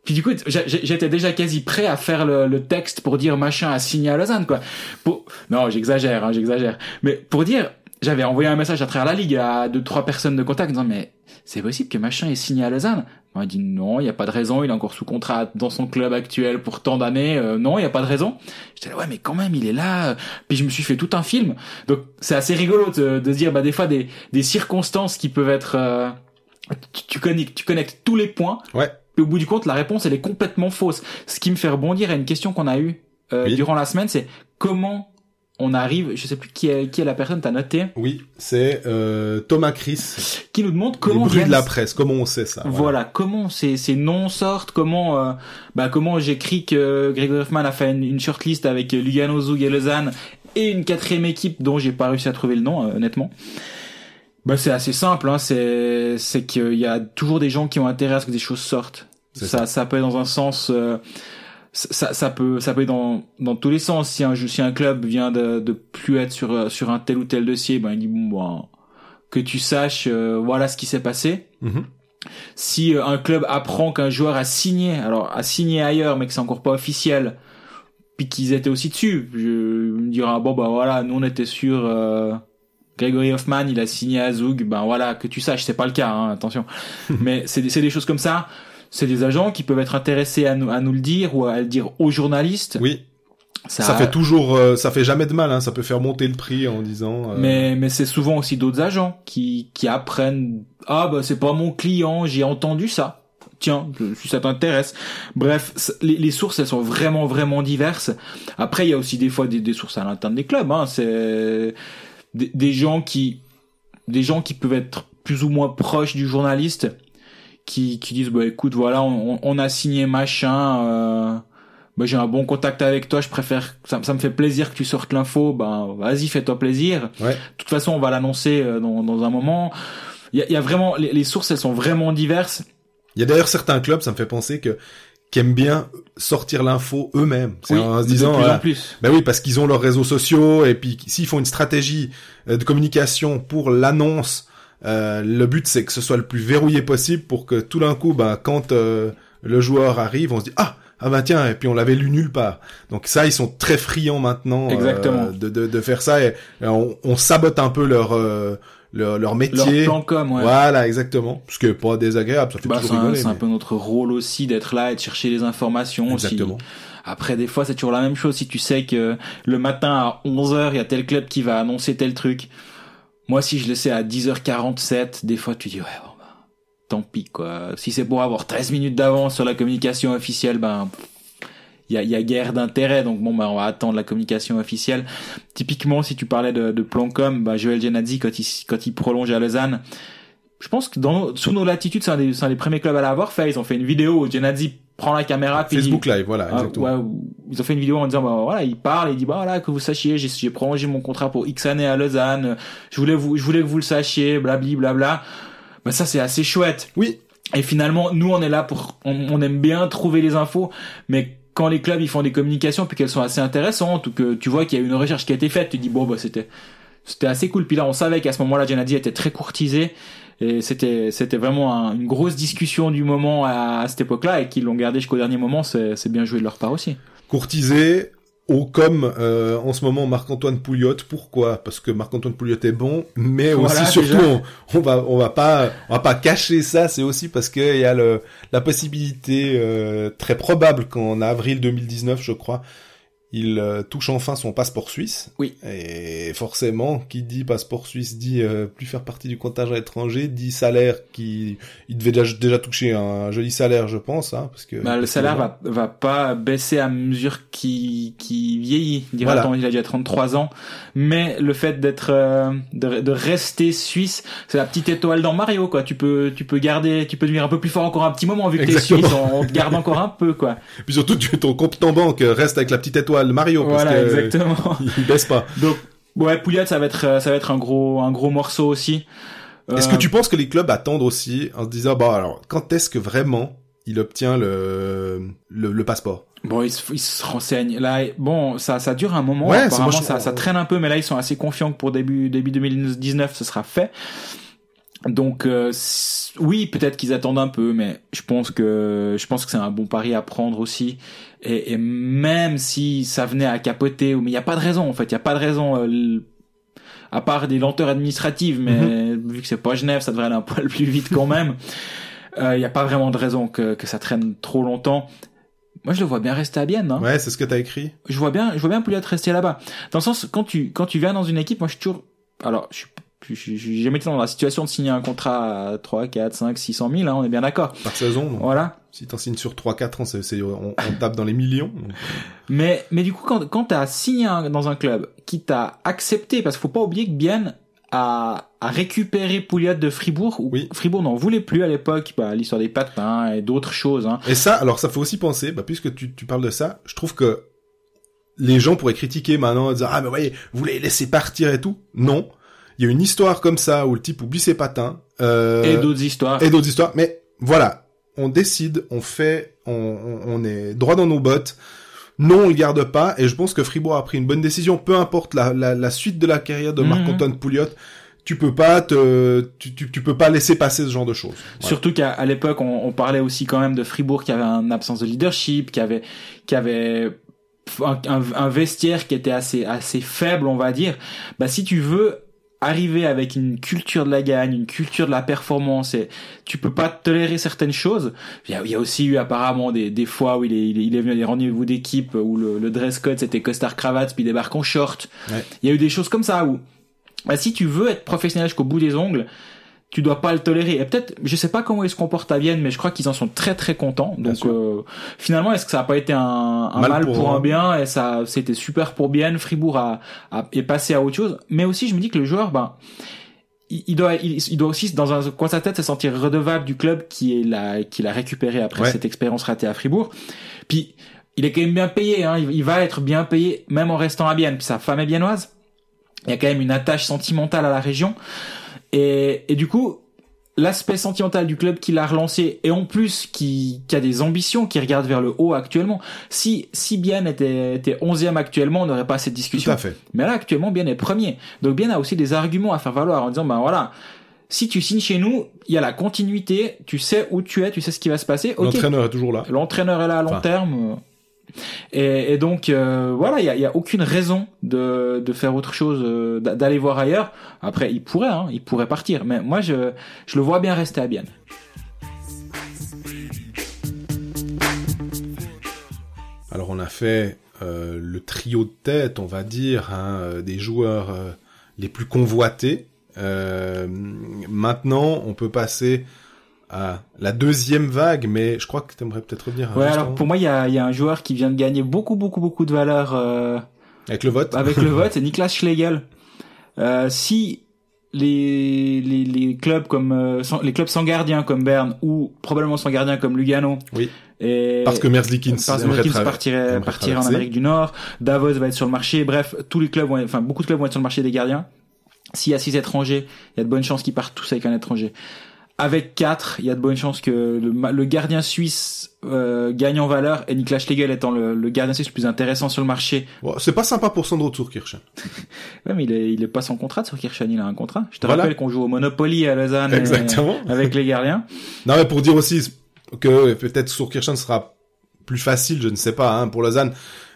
Puis du coup, j'étais déjà quasi prêt à faire le, le texte pour dire machin à signer à Lausanne, quoi. Pour... Non, j'exagère, hein, j'exagère. Mais pour dire, j'avais envoyé un message à travers la ligue à deux trois personnes de contact en disant mais c'est possible que machin ait signé à Lausanne? On m'a dit non, il y a pas de raison, il est encore sous contrat dans son club actuel pour tant d'années. euh, non, il y a pas de raison. J'étais là ouais mais quand même il est là. Puis je me suis fait tout un film. Donc c'est assez rigolo de, de dire bah des fois des des circonstances qui peuvent être euh, tu, tu connectes tu connectes tous les points. Ouais. Au bout du compte, la réponse, elle est complètement fausse. Ce qui me fait rebondir à une question qu'on a eue euh, Oui. durant la semaine, c'est comment on arrive, je sais plus qui est, qui est la personne, t'as noté, Oui, c'est euh, Thomas Chris, qui nous demande les comment bruits de la presse. Comment on sait ça voilà. comment ces, ces noms sortent, comment euh, bah comment j'écris que Grégory Hoffman a fait une, une shortlist avec Lugano, Zug et Lausanne et une quatrième équipe dont j'ai pas réussi à trouver le nom euh, honnêtement. Bah c'est assez simple, hein, c'est c'est qu'il y a toujours des gens qui ont intérêt à ce que des choses sortent. Ça, ça. ça peut être dans un sens, euh, ça, ça peut ça peut être dans dans tous les sens. Si un si un club vient de de plus être sur euh, sur un tel ou tel dossier, ben il dit bon ben, que tu saches euh, voilà ce qui s'est passé Mhm. si euh, un club apprend qu'un joueur a signé, alors a signé ailleurs, mais que c'est encore pas officiel, puis qu'ils étaient aussi dessus, je me dirais bon bah voilà, nous on était sur euh, Gregory Hoffman, il a signé à Zug, ben voilà, que tu saches, c'est pas le cas, hein, attention. mais c'est des, c'est des choses comme ça. C'est des agents qui peuvent être intéressés à nous, à nous le dire ou à le dire aux journalistes. Oui, ça, fait toujours, euh, ça fait jamais de mal. Hein, ça peut faire monter le prix en disant. euh, Mais, mais c'est souvent aussi d'autres agents qui, qui apprennent ah bah c'est pas mon client j'ai entendu ça tiens si ça t'intéresse bref les, les sources elles sont vraiment vraiment diverses après il y a aussi des fois des, des sources à l'interne des clubs hein. c'est des, des gens qui des gens qui peuvent être plus ou moins proches du journaliste qui, qui disent bah écoute voilà on, on a signé machin euh, bah, j'ai un bon contact avec toi je préfère ça, ça me fait plaisir que tu sortes l'info ben vas-y fais-toi plaisir Ouais. de toute façon, on va l'annoncer euh, dans, dans un moment. Il y a, y a vraiment les, les sources, elles sont vraiment diverses. Il y a d'ailleurs certains clubs, ça me fait penser que qui aiment bien sortir l'info eux-mêmes. C'est Oui, en se de disant. plus voilà, en plus. Ben oui, parce qu'ils ont leurs réseaux sociaux et puis s'ils font une stratégie euh, de communication pour l'annonce, euh, le but c'est que ce soit le plus verrouillé possible pour que tout d'un coup, ben quand euh, le joueur arrive, on se dit ah ah ben tiens et puis on l'avait lu nulle part. Donc ça ils sont très friands maintenant euh, Exactement. de, de de faire ça et, et on, on sabote un peu leur euh, leur, leur Leur métier. plan com, ouais. Voilà exactement. Ce qui est pas désagréable, ça fait Bah, c'est toujours un, rigoler. c'est un peu notre rôle aussi d'être là et de chercher les informations aussi. Exactement. Après, des fois, c'est toujours la même chose. Si tu sais que le matin à 11h, il y a tel club qui va annoncer tel truc. Moi, si je le sais à 10h47, des fois, tu dis, ouais, bon, bah, tant pis, quoi. Si c'est pour avoir 13 minutes d'avance sur la communication officielle, ben, il y a, y a guerre d'intérêt. Donc bon, bah, on va attendre la communication officielle. Typiquement, si tu parlais de, de plan com, bah, Joël Genadzi, quand il, quand il prolonge à Lausanne, je pense que dans, sous nos latitudes, c'est un, des, un des premiers clubs à l'avoir. Fait. Ils ont fait une vidéo où Genadzi prend la caméra puis Facebook Live, voilà, ah, exactement. ouais, ils ont fait une vidéo en disant bah voilà il parle il dit bah voilà que vous sachiez j'ai j'ai prolongé mon contrat pour X années à Lausanne je voulais vous je voulais que vous le sachiez blabli blabla. Bah ça c'est assez chouette. Oui, et finalement nous on est là pour on, on aime bien trouver les infos mais quand les clubs ils font des communications puis qu'elles sont assez intéressantes ou que tu vois qu'il y a une recherche qui a été faite tu dis bon bah c'était c'était assez cool. Puis là on savait qu'à ce moment-là Genadi était très courtisé et c'était c'était vraiment un- une grosse discussion du moment à, à cette époque-là et qu'ils l'ont gardé jusqu'au dernier moment c'est c'est bien joué de leur part aussi courtisé, au comme euh, en ce moment Marc-Antoine Pouliot. Pourquoi? Parce que Marc-Antoine Pouliot est bon, mais Voilà, aussi surtout on, on va on va pas on va pas cacher ça. C'est aussi parce qu'il y a le la possibilité euh, très probable qu'en avril 2019, je crois, il euh, touche enfin son passeport suisse. Oui. Et forcément, qui dit passeport suisse dit euh, plus faire partie du contingent étranger, dit salaire qui il devait déjà, déjà toucher un joli salaire, je pense, hein, parce que Bah, le salaire va, va pas baisser à mesure qu'il qu'il vieillit. Dira-t-on, Voilà. il a déjà 33 ans. Mais le fait d'être, euh, de, de rester suisse, c'est la petite étoile dans Mario, quoi. Tu peux, tu peux garder, tu peux devenir un peu plus fort encore un petit moment vu que t'es suisse. On, on te garde encore un peu, quoi. Puis surtout, tu, ton compte en banque reste avec la petite étoile Mario, parce Voilà, que exactement. il baisse pas. Donc, ouais, Pouliot, ça va être, euh, ça va être un gros, un gros morceau aussi. Est-ce Euh, que tu penses que les clubs attendent aussi en se disant, bah alors, quand est-ce que vraiment il obtient le, le, le passeport? Bon, ils se, ils se renseignent. Là, bon, ça, ça dure un moment. Ouais, Apparemment, ça, ça traîne un peu, mais là, ils sont assez confiants que pour début, début 2019, ce sera fait. Donc, euh, oui, peut-être qu'ils attendent un peu, mais je pense que, je pense que c'est un bon pari à prendre aussi. Et, et même si ça venait à capoter, mais il n'y a pas de raison, en fait, il n'y a pas de raison, euh, à part des lenteurs administratives, mais vu que c'est pas Genève, ça devrait aller un poil plus vite quand même. Il n'y a pas vraiment de raison que, que ça traîne trop longtemps. Moi, je le vois bien rester à Bienne. Hein. Ouais, c'est ce que t'as écrit. Je vois bien, je vois bien Pouliot rester là-bas. Dans le sens, quand tu, quand tu viens dans une équipe, moi, je suis toujours, alors, je suis, suis jamais été dans la situation de signer un contrat à 3, 4, 5, 600 000, hein, on est bien d'accord. Par saison, donc, Voilà. si t'en signes sur 3-4 ans, c'est, c'est- on, on tape dans les millions. donc, Mais, mais du coup, quand, quand t'as signé un- dans un club qui t'a accepté, parce qu'il faut pas oublier que Bienne a, a récupéré Pouliot de Fribourg, où Oui. Fribourg n'en voulait plus à l'époque, bah, l'histoire des patins et d'autres choses, hein. Et ça, alors ça fait aussi penser, bah, puisque tu, tu parles de ça, je trouve que les gens pourraient critiquer maintenant en disant ah mais voyez vous les laissez partir et tout. Non, il y a une histoire comme ça où le type oublie ses patins euh, Et d'autres histoires. et d'autres histoires. Mais voilà, on décide, on fait, on, on, on est droit dans nos bottes. Non, on le garde pas. Et je pense que Fribourg a pris une bonne décision. Peu importe la, la, la suite de la carrière de Mhm. Marc-Antoine Pouliot, tu peux pas te, tu, tu, tu peux pas laisser passer ce genre de choses. Voilà. Surtout qu'à à l'époque, on, on parlait aussi quand même de Fribourg qui avait une absence de leadership, qui avait, qui avait un, un- un vestiaire qui était assez, assez faible, on va dire. Bah, si tu veux arriver avec une culture de la gagne, une culture de la performance, et tu peux pas tolérer certaines choses. Il y a, il y a aussi eu apparemment des, des fois où il est, il est, il est venu à des rendez-vous d'équipe où le, le dress code c'était costard cravate puis il débarque en short. Ouais. Il y a eu des choses comme ça où, bah, si tu veux être professionnel jusqu'au bout des ongles, tu dois pas le tolérer. Et peut-être, je sais pas comment ils se comportent à Vienne, mais je crois qu'ils en sont très très contents. Donc euh, finalement, est-ce que ça a pas été un, un Mal mal, pour pour, un. bien et ça, c'était super pour Bienne. Fribourg a, a est passé à autre chose. Mais aussi, je me dis que le joueur, ben, il, doit, il, il doit aussi dans un coin de sa tête se sentir redevable du club qui est la, qui l'a récupéré après Ouais. cette expérience ratée à Fribourg. Puis il est quand même bien payé. Hein. Il, il va être bien payé même en restant à Bienne. Puis sa femme est biennoise. Il y a quand même une attache sentimentale à la région. Et, et du coup, l'aspect sentimental du club qui l'a relancé et en plus qui, qui a des ambitions, qui regarde vers le haut actuellement. Si, si Bienne était, était 11e actuellement, on n'aurait pas cette Tout discussion. à fait. Mais là, actuellement, Bienne est premier. Donc Bienne a aussi des arguments à faire valoir en disant, ben voilà, si tu signes chez nous, il y a la continuité, tu sais où tu es, tu sais ce qui va se passer. L'entraîneur est toujours là. L'entraîneur est là à long Enfin. terme. Et, donc euh, voilà, il y a, aucune raison de, faire autre chose, euh, d'a- d'aller voir ailleurs. Après, il pourrait, hein, il pourrait partir. Mais moi, je, le vois bien rester à Bienne. Alors on a fait euh, le trio de tête, on va dire, hein, des joueurs les plus convoités. Maintenant, on peut passer à la deuxième vague, mais je crois que tu aimerais peut-être revenir. Ouais, juste alors pour moi, il y a, y a un joueur qui vient de gagner beaucoup, beaucoup, beaucoup de valeur euh, avec le vote. avec le vote, c'est Niklas Schlegel. Euh, si les, les, les clubs comme euh, sans- les clubs sans gardien comme Berne ou probablement sans gardien comme Lugano Oui. et Parce que Merzlikins parce que partirait, partirait en. Amérique du Nord, Davos va être sur le marché, bref, tous les clubs vont enfin beaucoup de clubs vont être sur le marché des gardiens. S'il y a six étrangers, il y a de bonnes chances qu'ils partent tous avec un étranger. Avec quatre, il y a de bonnes chances que le, gardien suisse euh, gagne en valeur et Niklas Schlegel étant le, le gardien suisse le plus intéressant sur le marché. Bon, c'est pas sympa pour Sandro Zurkirchen. Ouais, mais il est, il est pas sans contrat sur Kirchen, il a un contrat. Je te Voilà. rappelle qu'on joue au Monopoly à Lausanne Exactement. avec les gardiens. Non, mais pour dire aussi que peut-être Zurkirchen sera plus facile, je ne sais pas, hein, pour Lausanne,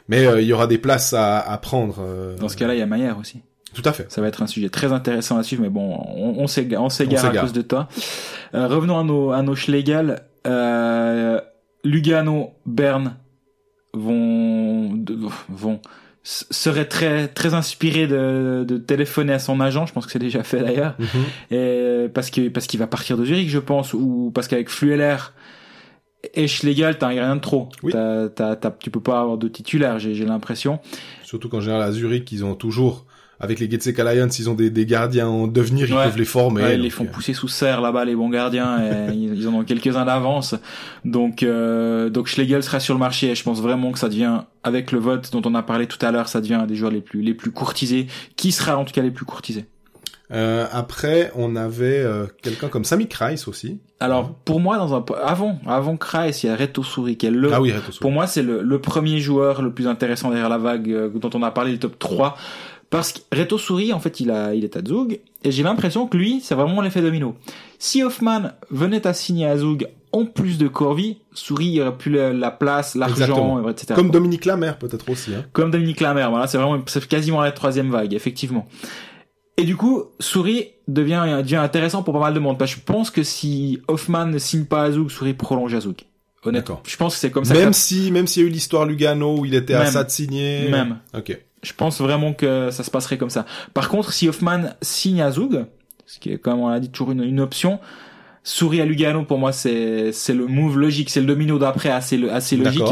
mais euh, il y aura des places à, à prendre. euh, Dans ce cas-là, il y a Maillard aussi. Tout à fait. Ça va être un sujet très intéressant à suivre, mais bon, on, on s'égare, on s'égare à cause de toi. Euh, revenons à nos, à nos Schlegel. Euh, Lugano, Berne vont, vont, s- seraient très, très inspirés de, de téléphoner à son agent. Je pense que c'est déjà fait d'ailleurs. Mhm. Et parce que, parce qu'il va partir de Zurich, je pense, ou parce qu'avec Flueller et Schlegel, t'as rien de trop. Oui. T'as, t'as, t'as- tu peux pas avoir de titulaire, j'ai, j'ai l'impression. Surtout qu'en général à Zurich, ils ont toujours, avec les Getsek Alliance, ils ont des, des gardiens en devenir, ils Ouais. peuvent les former. Ouais, ils les font euh, pousser sous serre là-bas les bons gardiens et ils en ont quelques-uns d'avance. Donc euh, donc Schlegel sera sur le marché et je pense vraiment que ça devient avec le vote dont on a parlé tout à l'heure, ça devient un des joueurs les plus les plus courtisés, qui sera en tout cas les plus courtisés. Euh, après, on avait euh, quelqu'un comme Sami Kreis aussi. Alors pour moi dans un avant avant Kreis, il y a Reto Souri qui est le Ah oui, Reto. Pour moi, c'est le, le premier joueur le plus intéressant derrière la vague euh, dont on a parlé, le top 3. Parce que Reto Souri, en fait, il, a, il est à Zug. Et j'ai l'impression que lui, c'est vraiment l'effet domino. Si Hoffman venait à signer à Zug en plus de Corvi, Souri il aurait plus la, la place, l'argent, etc. Comme Dominique Lamère peut-être aussi. Hein. Comme Dominique Lamer, voilà, c'est vraiment, c'est quasiment la troisième vague, effectivement. Et du coup, Souris devient, devient intéressant pour pas mal de monde. Parce que je pense que si Hoffman ne signe pas à Zug, Souris prolonge à Zug. Honnêtement. Je pense que c'est comme ça. Même que- si, même s'il y a eu l'histoire Lugano où il était à ça de signer. Même. Ok. Je pense vraiment que ça se passerait comme ça. Par contre, si Hoffman signe à Zug, ce qui est, comme on l'a dit, toujours une, une option, Souris à Lugano, pour moi, c'est, c'est le move logique, c'est le domino d'après assez, assez logique.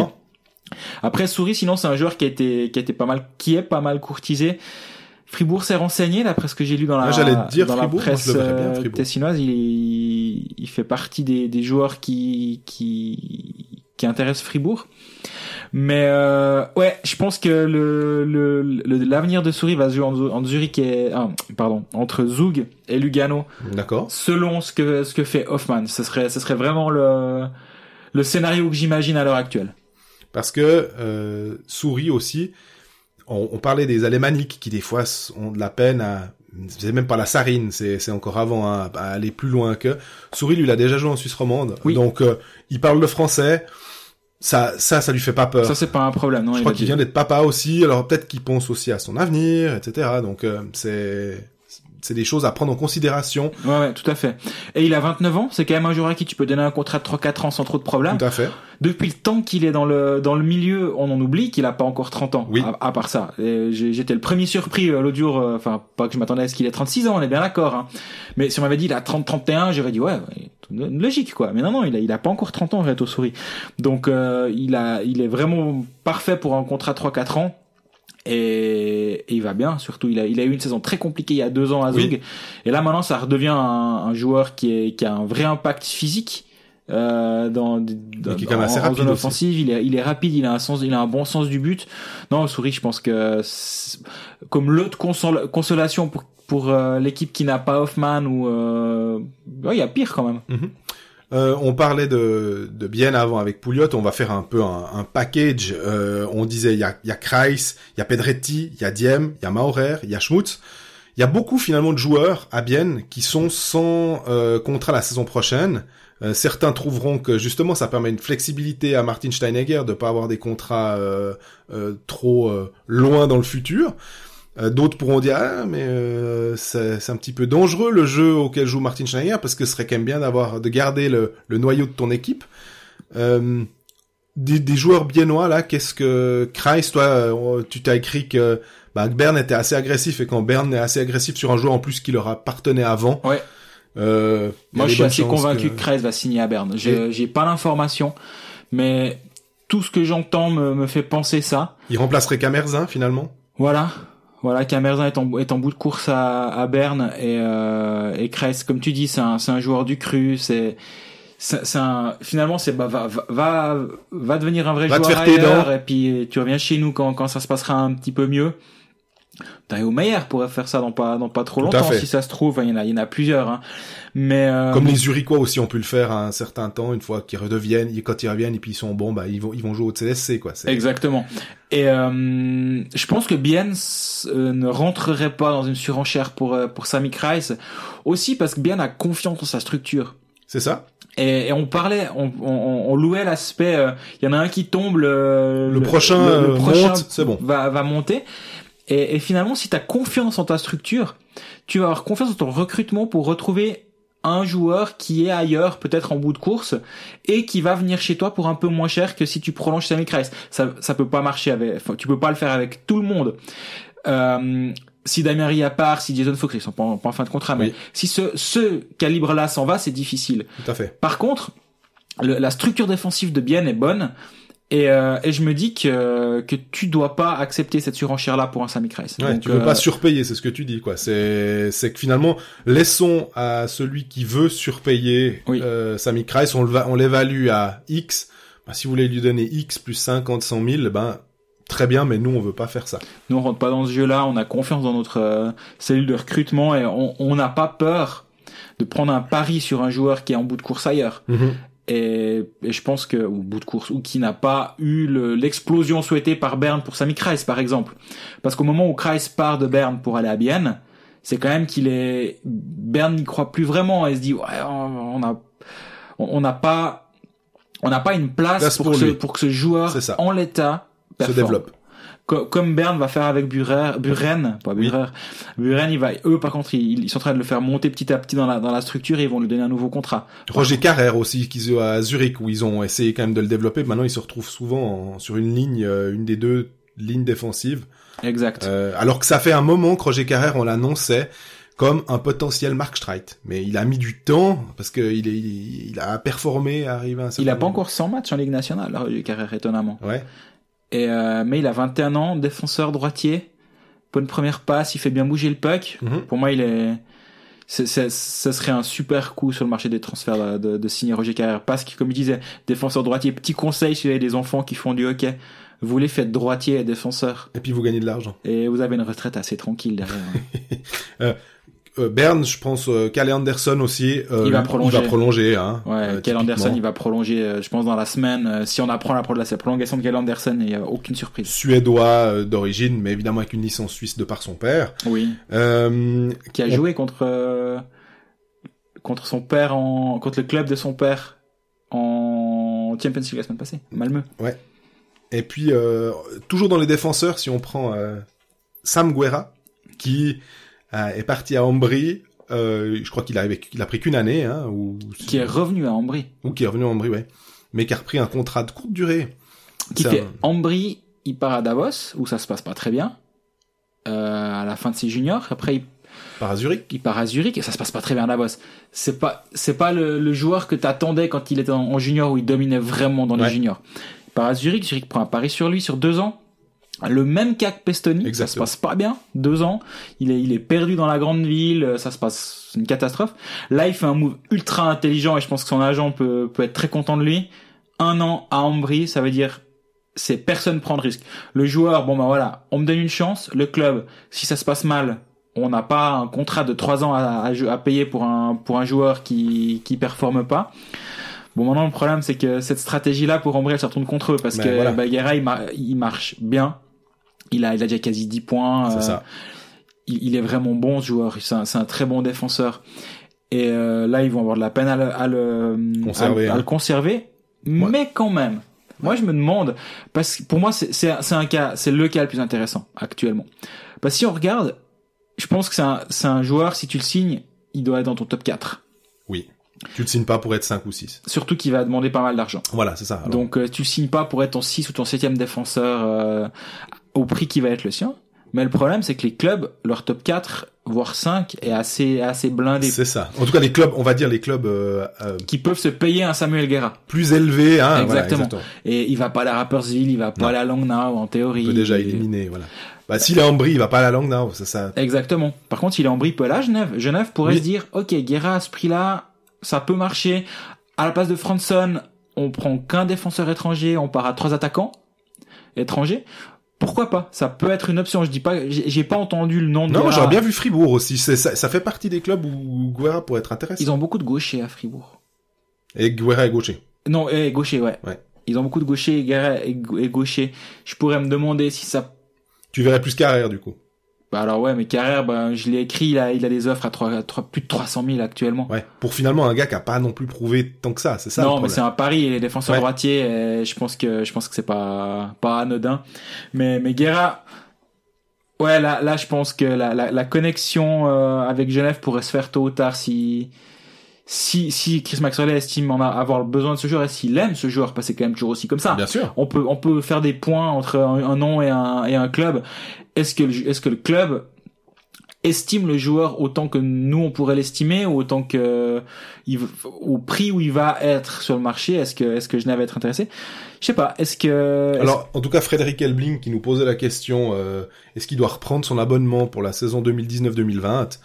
Après, Souris, sinon, c'est un joueur qui a été, qui a été pas mal, qui est pas mal courtisé. Fribourg s'est renseigné, d'après ce que j'ai lu dans la, j'allais dire dans Fribourg, la moi, presse je le verrais bien, euh, Fribourg. tessinoise. Il, il fait partie des, des joueurs qui, qui, qui intéressent Fribourg. Mais euh, ouais, je pense que le le- le- l'avenir de Souris va se jouer en, en Zurich et ah, pardon entre Zug et Lugano D'accord. selon ce que ce que fait Hoffman. Ce serait ce serait vraiment le le scénario que j'imagine à l'heure actuelle. Parce que euh, Souris aussi, on, on parlait des Alémaniques qui des fois ont de la peine à c'est même pas la Sarine, c'est c'est encore avant hein, à aller plus loin que Souris lui il a déjà joué en Suisse romande, Oui. donc euh, il parle le français. Ça ça ça lui fait pas peur. Ça c'est pas un problème, non Je il crois qu'il vient d'être papa aussi, alors peut-être qu'il pense aussi à son avenir, etc. Donc euh, c'est c'est des choses à prendre en considération. Ouais, ouais, tout à fait. Et il a 29 ans, c'est quand même un joueur à qui tu peux donner un contrat de 3-4 ans sans trop de problèmes. Tout à fait. Depuis le temps qu'il est dans le dans le milieu, on en oublie qu'il a pas encore 30 ans. Oui. À, à part ça, j'étais le premier surpris euh, l'autre jour. euh, Enfin, pas que je m'attendais à ce qu'il ait 36 ans, on est bien d'accord. Hein. Mais si on m'avait dit il a 30-31, j'aurais dit ouais, logique quoi. Mais non non, il a il a pas encore 30 ans Reto Souris. Donc euh, il a il est vraiment parfait pour un contrat 3-4 ans. Et, et il va bien, surtout il a, il a eu une saison très compliquée il y a deux ans à Oui. Zug. Et là maintenant ça redevient un, un joueur qui, est, qui a un vrai impact physique. Euh, dans, dans, qui est quand même en- assez en rapide zone offensive, il est, il est rapide, il a un sens, il a un bon sens du but. Non, Souris, je pense que comme l'autre consol- consolation pour pour euh, l'équipe qui n'a pas Hoffman ou euh, ouais, il y a pire quand même. Euh, on parlait de, de bien avant avec Pouliot, on va faire un peu un, package. Euh, on disait il y a, y a Kreis, il y a Pedretti, il y a Diem, il y a Maurer, il y a Schmutz. Il y a beaucoup finalement de joueurs à Bienne qui sont sans euh, contrat la saison prochaine. Certains trouveront que justement ça permet une flexibilité à Martin Steinegger de pas avoir des contrats trop loin dans le futur. Euh, D'autres pourront dire ah mais euh, c'est un petit peu dangereux le jeu auquel joue Martin Schneider parce que ce serait quand même bien d'avoir de garder le, le noyau de ton équipe. Euh, des, des joueurs biennois là, qu'est-ce que Kreis, toi, euh, tu t'as écrit que, bah, que Bern était assez agressif et quand Bern est assez agressif sur un joueur en plus qui leur appartenait avant, Ouais. Euh, Moi, je suis assez convaincu que- que Kreis va signer à Berne. J'ai j'ai pas l'information, mais tout ce que j'entends me, me fait penser ça. Il remplacerait Camerzin finalement. Voilà. Voilà, Camerzin est en, est en bout de course à, à Berne et, euh, et Kreis, comme tu dis, c'est un, c'est un joueur du cru, c'est, c'est c'est un, finalement, c'est, bah, va, va, va, devenir un vrai Va joueur ailleurs et puis tu reviens chez nous quand, quand ça se passera un petit peu mieux. Tayo Meyer pourrait faire ça dans pas, dans pas trop Tout longtemps, si ça se trouve, il y en a, il y en a plusieurs, hein. Mais, euh, Comme les Zurichois aussi ont pu le faire à un certain temps, une fois qu'ils redeviennent, quand ils reviennent et puis ils sont bons, bah ils vont ils vont jouer au CSC quoi. Exactement. Et euh, je pense que Biens euh, ne rentrerait pas dans une surenchère pour euh, pour Sami Kreis aussi parce que Bien a confiance en sa structure. C'est ça. Et, et on parlait, on, on, on louait l'aspect. euh, Il y en a un qui tombe, le, Le prochain, euh, monte, c'est bon. va va monter. Et, et finalement, si tu as confiance en ta structure, tu vas avoir confiance en ton recrutement pour retrouver un joueur qui est ailleurs, peut-être en bout de course, et qui va venir chez toi pour un peu moins cher que si tu prolonges Sammy Kreis. Ça, ça peut pas marcher avec, enfin, tu peux pas le faire avec tout le monde. Euh, si Damien Ria part, si Jason Fox, ils sont pas en, pas en fin de contrat, mais si ce, ce calibre-là s'en va, c'est difficile. Tout à fait. Par contre, le- la structure défensive de Bien est bonne. Et, euh, et je me dis que, que tu dois pas accepter cette surenchère-là pour un Sami Kreis. Ouais, Donc, tu veux euh, pas surpayer, c'est ce que tu dis quoi. C'est c'est que finalement laissons à celui qui veut surpayer Oui. euh, Sami Kreis, on le va- on l'évalue à X. Bah, si vous voulez lui donner X plus 50, 100 000, ben très bien, mais nous on veut pas faire ça. Nous, on rentre pas dans ce jeu-là. On a confiance dans notre euh, cellule de recrutement et on on n'a pas peur de prendre un pari sur un joueur qui est en bout de course ailleurs. Et, et je pense que au bout de course ou qui n'a pas eu le- l'explosion souhaitée par Berne pour Sami Kreis par exemple. Parce qu'au moment où Kreis part de Berne pour aller à Bienne, c'est quand même qu'il est Berne n'y croit plus vraiment et se dit ouais on on a on n'a pas on n'a pas une place, Place pour, pour que ce, pour que ce joueur en l'état Se développe. Co- comme Berne va faire avec Burer, Buren, pas Oui. Burer. Buren, il va, eux, par contre, ils, ils sont en train de le faire monter petit à petit dans la, dans la structure et ils vont lui donner un nouveau contrat. Roger Carrère aussi, qui joue à Zurich, où ils ont essayé quand même de le développer. Maintenant, il se retrouve souvent en- sur une ligne, euh, une des deux lignes défensives. Exact. Euh, alors que ça fait un moment que Roger Carrère, on l'annonçait comme un potentiel Mark Streit. Mais il a mis du temps, parce que il, est, il, il a performé, arrivé à un certain il a pas encore 100 matchs en Ligue nationale, Roger Carrère, étonnamment. Ouais. Et, euh, mais il a 21 ans, défenseur droitier, bonne première passe, il fait bien bouger le puck. Mhm. Pour moi, il est, ce serait un super coup sur le marché des transferts de, de, de signer Roger Carrère. Parce que, comme il disait, défenseur droitier, petit conseil si vous avez des enfants qui font du hockey, vous les faites droitier et défenseur. Et puis vous gagnez de l'argent. Et vous avez une retraite assez tranquille derrière. Euh, Berne, je pense, euh, Kalle Anderson aussi. euh, Il va prolonger. Il va prolonger, hein. Ouais, euh, Kyle typiquement. Anderson, il va prolonger, euh, je pense, dans la semaine. Euh, si on apprend la, pro- la prolongation de Kyle Anderson, il n'y a aucune surprise. Suédois euh, d'origine, mais évidemment avec une licence suisse de par son père. Oui. Euh, Qui a On- joué contre euh, contre son père en contre le club de son père en Champions League la semaine passée, Malmö. Et puis, euh, toujours dans les défenseurs, si on prend euh, Sam Guerra, qui euh, est parti à Ambry, euh, je crois qu'il a, il a pris qu'une année, hein, ou, Qui est revenu à Ambry. ou qui est revenu à Ambry, ouais, mais qui a repris un contrat de courte durée. Qui fait un- Ambry, il part à Davos, où ça se passe pas très bien. Euh, à la fin de ses juniors. Après, il par à Zurich. il part à Zurich et ça se passe pas très bien à Davos. C'est pas c'est pas le, le joueur que t'attendais quand il était en, en junior où il dominait vraiment dans les juniors. Il part à Zurich, Zurich prend un pari sur lui sur deux ans. Le même cas que Pestoni, ça se Exactement. passe pas bien. Deux ans, il est il est perdu dans la grande ville, ça se passe c'est une catastrophe. Là, il fait un move ultra intelligent et je pense que son agent peut peut être très content de lui. Un an à Ambry, ça veut dire c'est personne prend de risque. Le joueur, bon ben voilà, on me donne une chance. Le club, si ça se passe mal, on n'a pas un contrat de trois ans à, à, à payer pour un pour un joueur qui qui performe pas. Bon maintenant le problème c'est que cette stratégie là pour Ambry elle se retourne contre eux parce Ben, que voilà. Baguera il, mar- il marche bien. Il a il a déjà quasi 10 points. C'est euh, ça. il, il est vraiment bon ce joueur. C'est un, c'est un très bon défenseur. Et euh, là, ils vont avoir de la peine à le, à le Conserver, à- à hein. le conserver. Mais quand même, moi je me demande parce que pour moi c'est c'est c'est un cas, c'est le cas le plus intéressant actuellement. Parce que si on regarde, je pense que c'est un c'est un joueur si tu le signes, il doit être dans ton top 4. Oui. Tu le signes pas pour être 5 ou 6. Surtout qu'il va demander pas mal d'argent. Voilà, c'est ça. Alors, Donc euh, tu le signes pas pour être ton 6 ou ton 7 défenseur euh, au prix qui va être le sien. Mais le problème, c'est que les clubs, leur top 4, voire 5, est assez, assez blindé. C'est ça. En tout cas, les clubs, on va dire les clubs euh, euh, Qui peuvent se payer un Samuel Guerra. plus élevés. Hein, voilà, Exactement. Et il va pas à la Rappersville, il va pas Non. à la Langnau, en théorie. On peut déjà Et- éliminer, voilà. Bah, s'il est en brie, il va pas à la langue, non, ça, ça, Exactement. Par contre, il est en brie peut aller à Genève. Genève pourrait Oui. se dire, ok, Guerra à ce prix-là, ça peut marcher. À la place de Franson, on prend qu'un défenseur étranger, on part à trois attaquants étrangers. Pourquoi pas? Ça peut être une option. Je dis pas, j'ai pas entendu le nom de Non, Guerra. j'aurais bien vu Fribourg aussi. Ça, ça fait partie des clubs où Guerra pourrait être intéressant. Ils ont beaucoup de gauchers à Fribourg. Et Guerra est gaucher. Non, et gaucher, ouais. Ouais. Ils ont beaucoup de gauchers, Guerra et, gau- et gauchers. Je pourrais me demander si ça Tu verrais plus carrière du coup. Bah alors ouais, mais Carrère, bah, je l'ai écrit, il a, il a des offres à, 3, plus de 300 000 actuellement. Ouais. Pour finalement un gars qui a pas non plus prouvé tant que ça, c'est ça. le non, mais c'est un pari et les défenseurs Ouais. droitiers, euh, je pense que je pense que c'est pas pas anodin. Mais mais Guerra, ouais là là je pense que la la, la connexion euh, avec Genève pourrait se faire tôt ou tard si si si Chris Maxwell estime en avoir besoin de ce joueur et s'il aime ce joueur, parce que c'est quand même toujours aussi comme ça. Bien sûr. on peut on peut faire des points entre un, un nom et un et un club. Est-ce que le, est-ce que le club estime le joueur autant que nous on pourrait l'estimer ou autant que il, au prix où il va être sur le marché? Est-ce que est-ce que Genève va être intéressé? Je sais pas. Est-ce que Alors, en tout cas, Frédéric Elbling qui nous posait la question euh, est-ce qu'il doit reprendre son abonnement pour la saison 2019-2020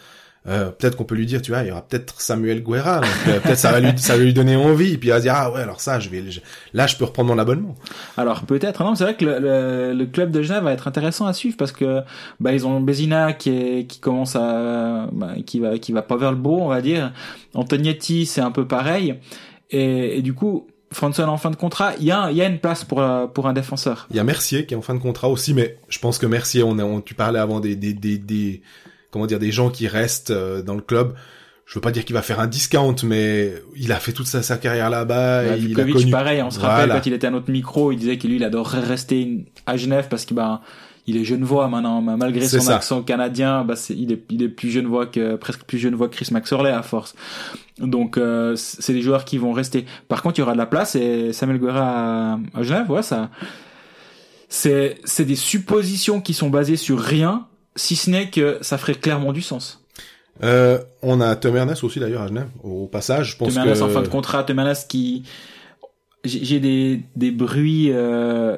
euh, peut-être qu'on peut lui dire, tu vois, il y aura peut-être Samuel Guerra, donc, euh, peut-être ça va lui, ça va lui donner envie, puis il va se dire ah ouais, alors ça, je vais, je- là, je peux reprendre mon abonnement. Alors peut-être. Non, c'est vrai que le, le, le club de Genève va être intéressant à suivre parce que bah ils ont Bézina qui est qui commence à bah, qui va qui va pas vers le beau, on va dire. Antonietti, c'est un peu pareil. Et, et du coup, Franson en fin de contrat, il y a il y a une place pour euh, pour un défenseur. Il y a Mercier qui est en fin de contrat aussi, mais je pense que Mercier, on, a, on tu parlais avant des, des, des, des comment dire, des gens qui restent euh, dans le club. Je veux pas dire qu'il va faire un discount, mais il a fait toute sa, sa carrière là-bas. Ouais, et il a connu. pareil, on se rappelle quand il était à notre micro, il disait que lui, il adorerait rester à Genève parce qu'il bah, il est genevois maintenant, ma- malgré son ça. accent canadien, bah, il est, il est plus genevois que, presque plus genevois que Chris Maxorley à force. Donc, euh, c'est des joueurs qui vont rester. Par contre, il y aura de la place et Samuel Guerra à, à Genève, ouais, ça, c'est, c'est des suppositions qui sont basées sur rien, si ce n'est que ça ferait clairement du sens. Euh, on a Tom Ernest aussi d'ailleurs à Genève. Au passage, je pense Temernes que en fin de contrat, Temernes qui j'ai des des bruits euh,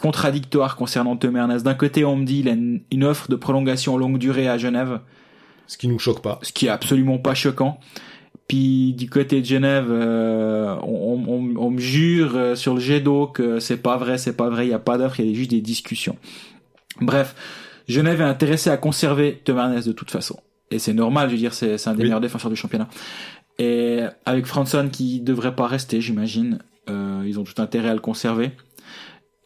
contradictoires concernant Temernes. D'un côté, on me dit il a une, une offre de prolongation longue durée à Genève, ce qui nous choque pas. ce qui est absolument pas choquant. Puis du côté de Genève, euh, on, on, on me jure euh, sur le jet d'eau que c'est pas vrai, c'est pas vrai, il y a pas d'offre, il y a juste des discussions. Bref, Genève est intéressé à conserver Temernes de toute façon. Et c'est normal, je veux dire, c'est un des Oui. meilleurs défenseurs du championnat. Et avec Franson qui devrait pas rester, j'imagine, euh, ils ont tout intérêt à le conserver.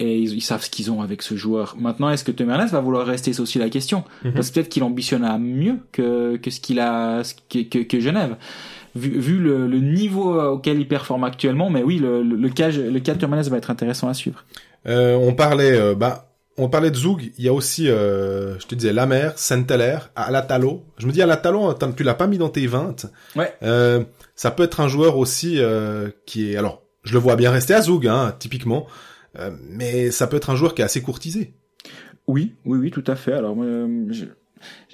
Et ils, ils savent ce qu'ils ont avec ce joueur. Maintenant, est-ce que Temernes va vouloir rester? C'est aussi la question. Mhm. Parce que peut-être qu'il ambitionne à mieux que, que ce qu'il a, que, que, que Genève. Vu, vu le, le niveau auquel il performe actuellement, mais oui, le, le, le cas, le cas de Temernes va être intéressant à suivre. Euh, on parlait, euh, bah, on parlait de Zoug. Il y a aussi, euh, je te disais, Lamer, Saint-Hilaire, Alatalo. Je me dis Alatalo, tu l'as pas mis dans tes 20. Ouais. Euh, ça peut être un joueur aussi euh, qui est, alors, je le vois bien rester à Zoug, hein, typiquement. Euh, mais ça peut être un joueur qui est assez courtisé. Oui, oui, oui, tout à fait. Alors, euh,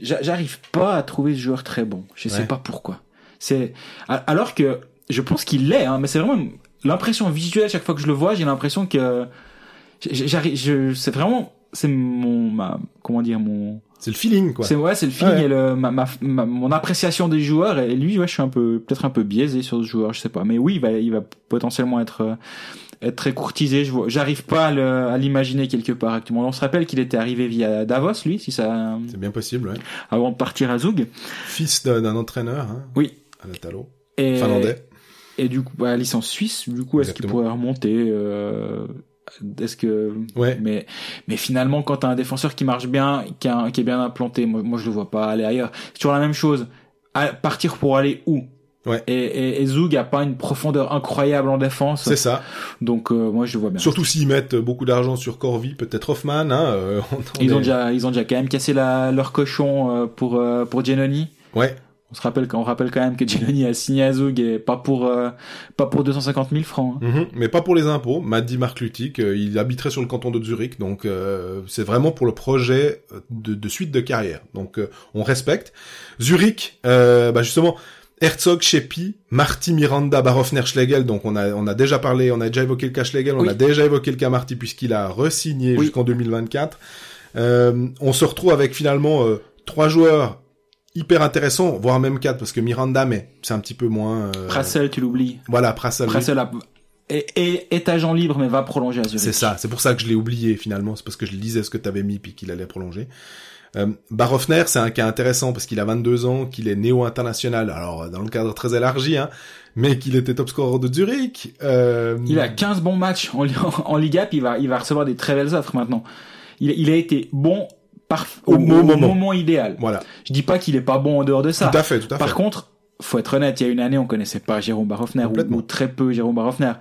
j'arrive pas à trouver ce joueur très bon. Je sais Ouais. pas pourquoi. C'est alors que je pense qu'il l'est, hein, mais c'est vraiment l'impression visuelle. Chaque fois que je le vois, j'ai l'impression que j'arrive. Je, c'est vraiment, c'est mon, ma, comment dire, mon, C'est le feeling, quoi. c'est ouais, c'est le feeling Ouais. et le, ma, ma, ma- mon appréciation des joueurs. Et lui, ouais, je suis un peu, peut-être un peu biaisé sur ce joueur, je sais pas. Mais oui, il va, il va potentiellement être, euh, être très courtisé. Je vois, j'arrive pas à à l'imaginer quelque part actuellement. On se rappelle qu'il était arrivé via Davos, lui, si ça, C'est bien possible, ouais. avant de partir à Zug. Fils d'un entraîneur, hein, Oui. Et, Finlandais. Et du coup, bah, licence suisse. Du coup, est-ce qu'il pourrait remonter euh, Est-ce que Ouais. mais mais finalement, quand t'as un défenseur qui marche bien, qui, a- qui est bien implanté, moi, moi je le vois pas aller ailleurs. C'est toujours la même chose. À- partir pour aller où? Ouais. Et, et, et Zug a pas une profondeur incroyable en défense, C'est ça. donc euh, moi je le vois bien. Surtout s'ils mettent beaucoup d'argent sur Corvi, peut-être Hoffman, hein. euh, on- Ils ont déjà ils ont déjà quand même cassé la, leur cochon euh, pour euh, pour Giannoni. Ouais. On se rappelle quand on rappelle quand même que Giannini a signé à Zug et pas pour euh, pas pour 250 000 francs. hein. Mhm, mais pas pour les impôts. M'a dit Marc Lutic, euh, il habiterait sur le canton de Zurich, donc euh, c'est vraiment pour le projet de, de suite de carrière. Donc euh, on respecte. Zurich, euh, bah justement, Herzog, Shepi, Marty, Miranda, Barofner, Schlegel. Donc on a on a déjà parlé, on a déjà évoqué le cas Schlegel, on Oui. a déjà évoqué le cas Marty puisqu'il a re-signé Oui. jusqu'en 2024. Euh, on se retrouve avec finalement euh, trois joueurs hyper intéressants, voire même quatre parce que Miranda, mais c'est un petit peu moins. euh, Prassel, tu l'oublies. Voilà, Prassel. Prassel a- est, est, est agent libre mais va prolonger à Zurich. C'est ça, c'est pour ça que je l'ai oublié finalement, c'est parce que je lisais ce que tu avais mis puis qu'il allait prolonger. Euh, Barofner, c'est un cas intéressant parce qu'il a 22 ans, qu'il est néo-international, alors dans le cadre très élargi, hein, mais qu'il était top scorer de Zurich. Euh, Il a 15 bons matchs en, en Liga, puis il va, il va recevoir des très belles offres maintenant. Il, il a été bon par, au, Au moment. moment. idéal. Voilà, Je dis pas qu'il est pas bon en dehors de ça. tout à fait, tout à Par fait. contre, faut être honnête, il y a une année, on connaissait pas Jérôme Barofner ou, très peu Jérôme Barofner.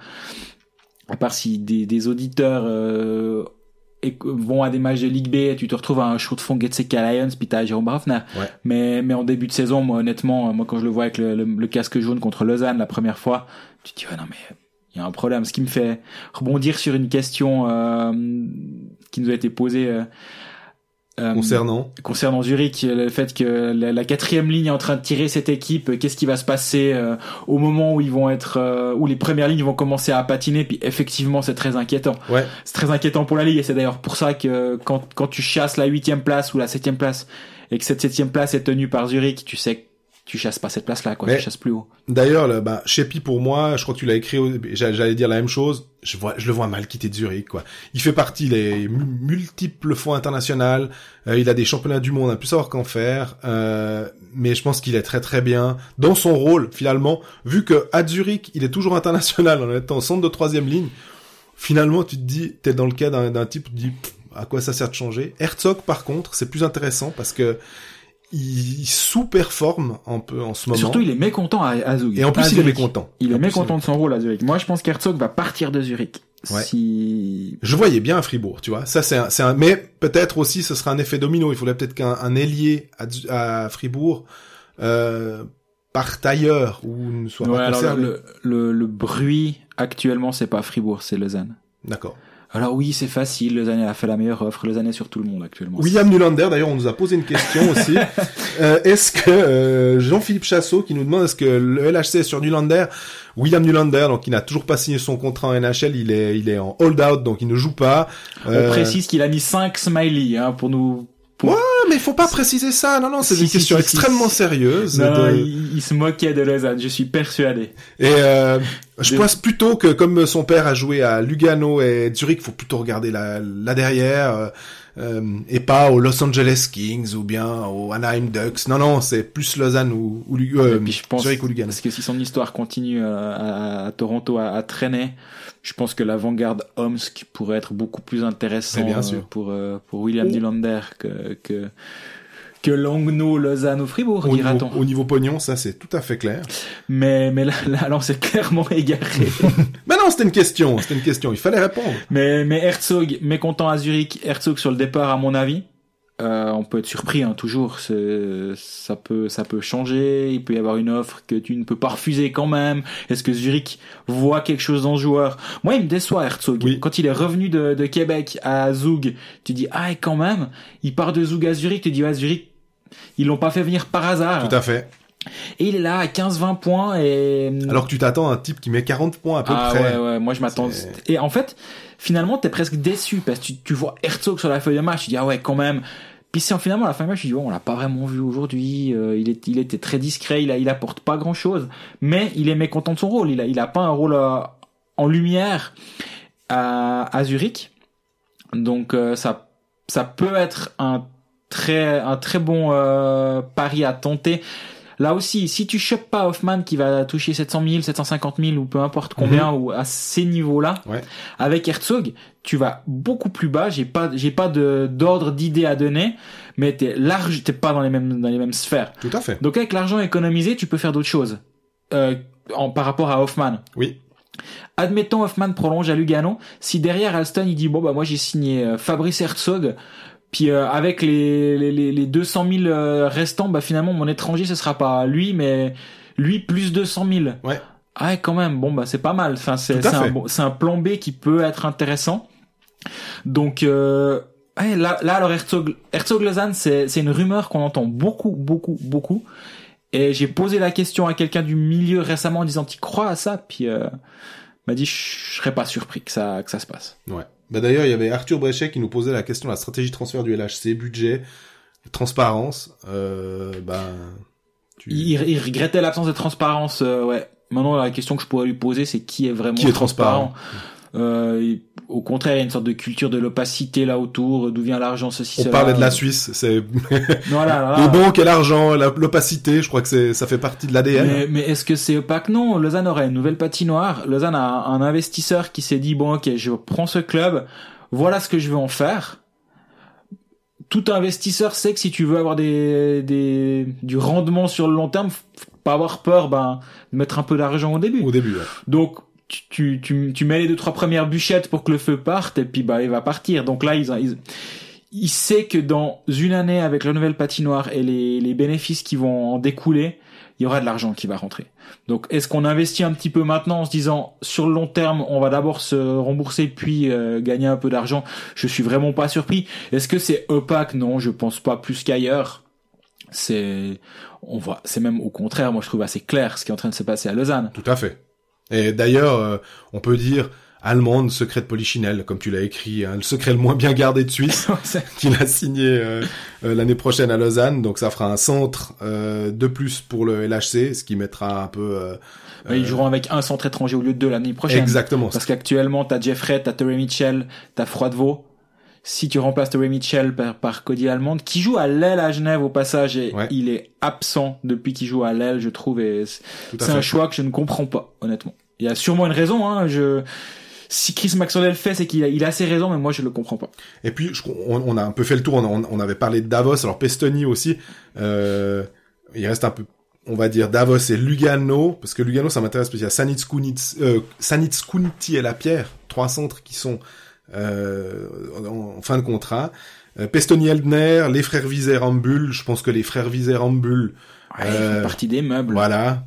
À part si des, des auditeurs euh, vont à des matchs de Ligue B, tu te retrouves à un show de fond Getseka Lions, puis t'as Jérôme Barofner. Ouais. Mais, mais en début de saison, moi, honnêtement, moi, quand je le vois avec le, le- le casque jaune contre Lausanne la première fois, tu te dis, ouais, non, mais il y a un problème. Ce qui me fait rebondir sur une question euh, qui nous a été posée. euh, euh, Concernant, concernant Zurich, le fait que la, la quatrième ligne est en train de tirer cette équipe, euh, qu'est-ce qui va se passer euh, au moment où ils vont être, euh, où les premières lignes vont commencer à patiner, puis effectivement c'est très inquiétant. ouais, C'est très inquiétant pour la ligue et c'est d'ailleurs pour ça que quand, quand tu chasses la huitième place ou la septième place et que cette septième place est tenue par Zurich, tu sais tu chasses pas cette place-là, quoi, Mais- tu chasses plus haut. D'ailleurs, bah, Shepi pour moi, je crois que tu l'as écrit, j'allais dire la même chose. Je vois, je le vois mal quitter Zurich, quoi. Il fait partie des mu- multiples fois international. euh, il a des championnats du monde à plus savoir qu'en faire. euh, mais je pense qu'il est très très bien dans son rôle finalement. Vu que à Zurich, il est toujours international en étant centre de troisième ligne. Finalement, tu te dis, t'es dans le cas d'un type, tu te dis, pff, à quoi ça sert de changer? Herzog, par contre, c'est plus intéressant parce que il sous-performe un peu en ce moment. Surtout, il est mécontent à, à Zug. Et en plus, À il est mécontent. Il En est plus, mécontent de son rôle à Zurich. Moi, je pense qu'Herzog va partir de Zurich. Ouais. Si Je voyais bien à Fribourg, tu vois. Ça, c'est un, c'est un, mais peut-être aussi, ce sera un effet domino. Il faudrait peut-être qu'un un ailier à, à Fribourg euh, parte ailleurs ou ne soit Ouais, pas alors le, le, le bruit actuellement, c'est pas Fribourg, c'est Lausanne. D'accord. Alors oui, c'est facile. Lausanne a fait la meilleure offre. Lausanne est sur tout le monde actuellement. William Nulander, d'ailleurs, on nous a posé une question aussi. Euh, est-ce que euh, Jean-Philippe Chassot qui nous demande est-ce que le LHC est sur Nulander William Nulander, donc il n'a toujours pas signé son contrat en NHL, il est il est en hold out, donc il ne joue pas. On Euh, précise qu'il a mis 5 smileys hein, pour nous. Pour... Ouais, mais faut pas préciser ça. Non, non, c'est Si, des si, questions si, si, extrêmement si. sérieuses. Non, de- il, il se moquait de Lausanne, je suis persuadé. Et euh, je pense plutôt que comme son père a joué à Lugano et Zurich, faut plutôt regarder là, là derrière euh, et pas aux Los Angeles Kings ou bien aux Anaheim Ducks. Non, non, c'est plus Lausanne ou, ou euh, puis je pense Zurich ou Lugano. parce que si son histoire continue euh, à, à Toronto à, à traîner, je pense que l'avant-garde Omsk pourrait être beaucoup plus intéressant bien euh, sûr. pour euh, pour William Ou- Nylander que que que Langnau, Lausanne ou Fribourg, Au niveau, dira-t-on. au niveau pognon, ça c'est tout à fait clair. Mais mais là, là alors c'est clairement égaré. Mais non, c'était une question, c'était une question, il fallait répondre. mais mais Herzog mécontent à Zurich, Herzog sur le départ à mon avis. Euh, on peut être surpris hein, toujours, ça peut ça peut changer, il peut y avoir une offre que tu ne peux pas refuser quand même. Est-ce que Zurich voit quelque chose dans ce joueur? Moi, il me déçoit Herzog. Oui. Quand il est revenu de, de Québec à Zug, tu dis ah et quand même, il part de Zug à Zurich, tu dis ah Zurich, ils l'ont pas fait venir par hasard. Tout à fait. Et il est là à 15-20 points et Alors que tu t'attends à un type qui met 40 points à peu ah près. ouais, ouais, moi je m'attends. Et en fait, finalement, t'es presque déçu parce que tu, tu vois Herzog sur la feuille de match, tu dis ah ouais, quand même. Puis c'est finalement à la fin du match, tu dis bon, on l'a pas vraiment vu aujourd'hui. euh, il, est, il était très discret, il, a, il apporte pas grand chose, mais il est mécontent de son rôle. Il a, il a pas un rôle euh, en lumière à, à Zurich, donc euh, ça, ça peut être un très, un très bon euh, pari à tenter. Là aussi, si tu chopes pas Hoffman qui va toucher 700 000, 750 000 ou peu importe combien ou à ces niveaux-là, Ouais. avec Herzog, tu vas beaucoup plus bas. J'ai pas, j'ai pas de d'ordre d'idée à donner, mais t'es large, t'es pas dans les mêmes dans les mêmes sphères. Tout à fait. Donc avec l'argent économisé, tu peux faire d'autres choses. Euh, en, par rapport à Hoffman. Oui. Admettons Hoffman prolonge à Lugano. Si derrière Alston il dit bon bah moi j'ai signé euh, Fabrice Herzog Puis euh, avec les, les, les- les 200 000 euh, restants, bah finalement mon étranger ce sera pas lui, mais lui plus 200 000. Ouais. Ah ouais, quand même. Bon bah c'est pas mal. Enfin c'est un, bon- c'est un plan B qui peut être intéressant. Donc euh, ouais, là là alors Herzog Herzog Lausanne c'est c'est une rumeur qu'on entend beaucoup beaucoup beaucoup. Et j'ai posé la question à quelqu'un du milieu récemment en disant tu crois à ça? Puis euh, m'a dit je serais pas surpris que ça que ça se passe. Ouais. Bah d'ailleurs, il y avait Arthur Bréchet qui nous posait la question de la stratégie de transfert du LHC, budget, transparence. Euh, bah, tu... Il, il regrettait l'absence de transparence. euh, ouais. Maintenant, la question que je pourrais lui poser, c'est qui est vraiment Qui est transparent? Euh, Au contraire, il y a une sorte de culture de l'opacité là autour. D'où vient l'argent, ceci, On cela. parlait de la Suisse, c'est Voilà, voilà. les banques et l'argent, la- l'opacité. Je crois que c'est ça fait partie de l'ADN. Mais, mais est-ce que c'est opaque? Non, Lausanne aurait une nouvelle patinoire. Lausanne a un investisseur qui s'est dit bon ok, je prends ce club, voilà ce que je veux en faire. Tout investisseur sait que si tu veux avoir des, des du rendement sur le long terme, faut pas avoir peur ben de mettre un peu d'argent au début. Au début. ouais. Donc tu, tu, tu, tu mets les deux trois premières bûchettes pour que le feu parte et puis bah il va partir. Donc là ils, ils il sait que dans une année avec la nouvelle patinoire et les, les bénéfices qui vont en découler, il y aura de l'argent qui va rentrer. Donc est-ce qu'on investit un petit peu maintenant en se disant sur le long terme on va d'abord se rembourser puis euh, gagner un peu d'argent? Je suis vraiment pas surpris. Est-ce que c'est opaque? Non, je pense pas plus qu'ailleurs. C'est on voit, c'est même au contraire, moi je trouve assez clair ce qui est en train de se passer à Lausanne. Tout à fait. Et d'ailleurs, euh, on peut dire allemande, secret de Polichinelle, comme tu l'as écrit, hein, le secret le moins bien gardé de Suisse, qu'il a signé euh, euh, l'année prochaine à Lausanne. Donc ça fera un centre euh, de plus pour le LHC, ce qui mettra un peu. euh, Ils joueront avec un centre étranger au lieu de deux l'année prochaine. Exactement. Parce qu'actuellement, t'as Jeffrey, t'as Terry Mitchell, t'as Froidevaux. Si tu remplaces Terry Mitchell par, par Cody Almond, qui joue à l'aile à Genève au passage, et Ouais. il est absent depuis qu'il joue à l'aile, je trouve, et c'est un choix que je ne comprends pas, honnêtement. Il y a sûrement une raison, hein, je, si Chris Maxwell le fait, c'est qu'il a, il a ses raisons, mais moi je le comprends pas. Et puis, je- on, on a un peu fait le tour. On, on avait parlé de Davos. Alors Pestoni aussi. Euh, il reste un peu, on va dire Davos et Lugano, parce que Lugano, ça m'intéresse parce qu'il y a Sanitz euh, et La Pierre, trois centres qui sont en, en fin de contrat. Euh, Pestoni Eldner, les frères Vizer-Ambul. Je pense que les frères Vizer-Ambul, Ouais, Euh, partie des meubles. voilà.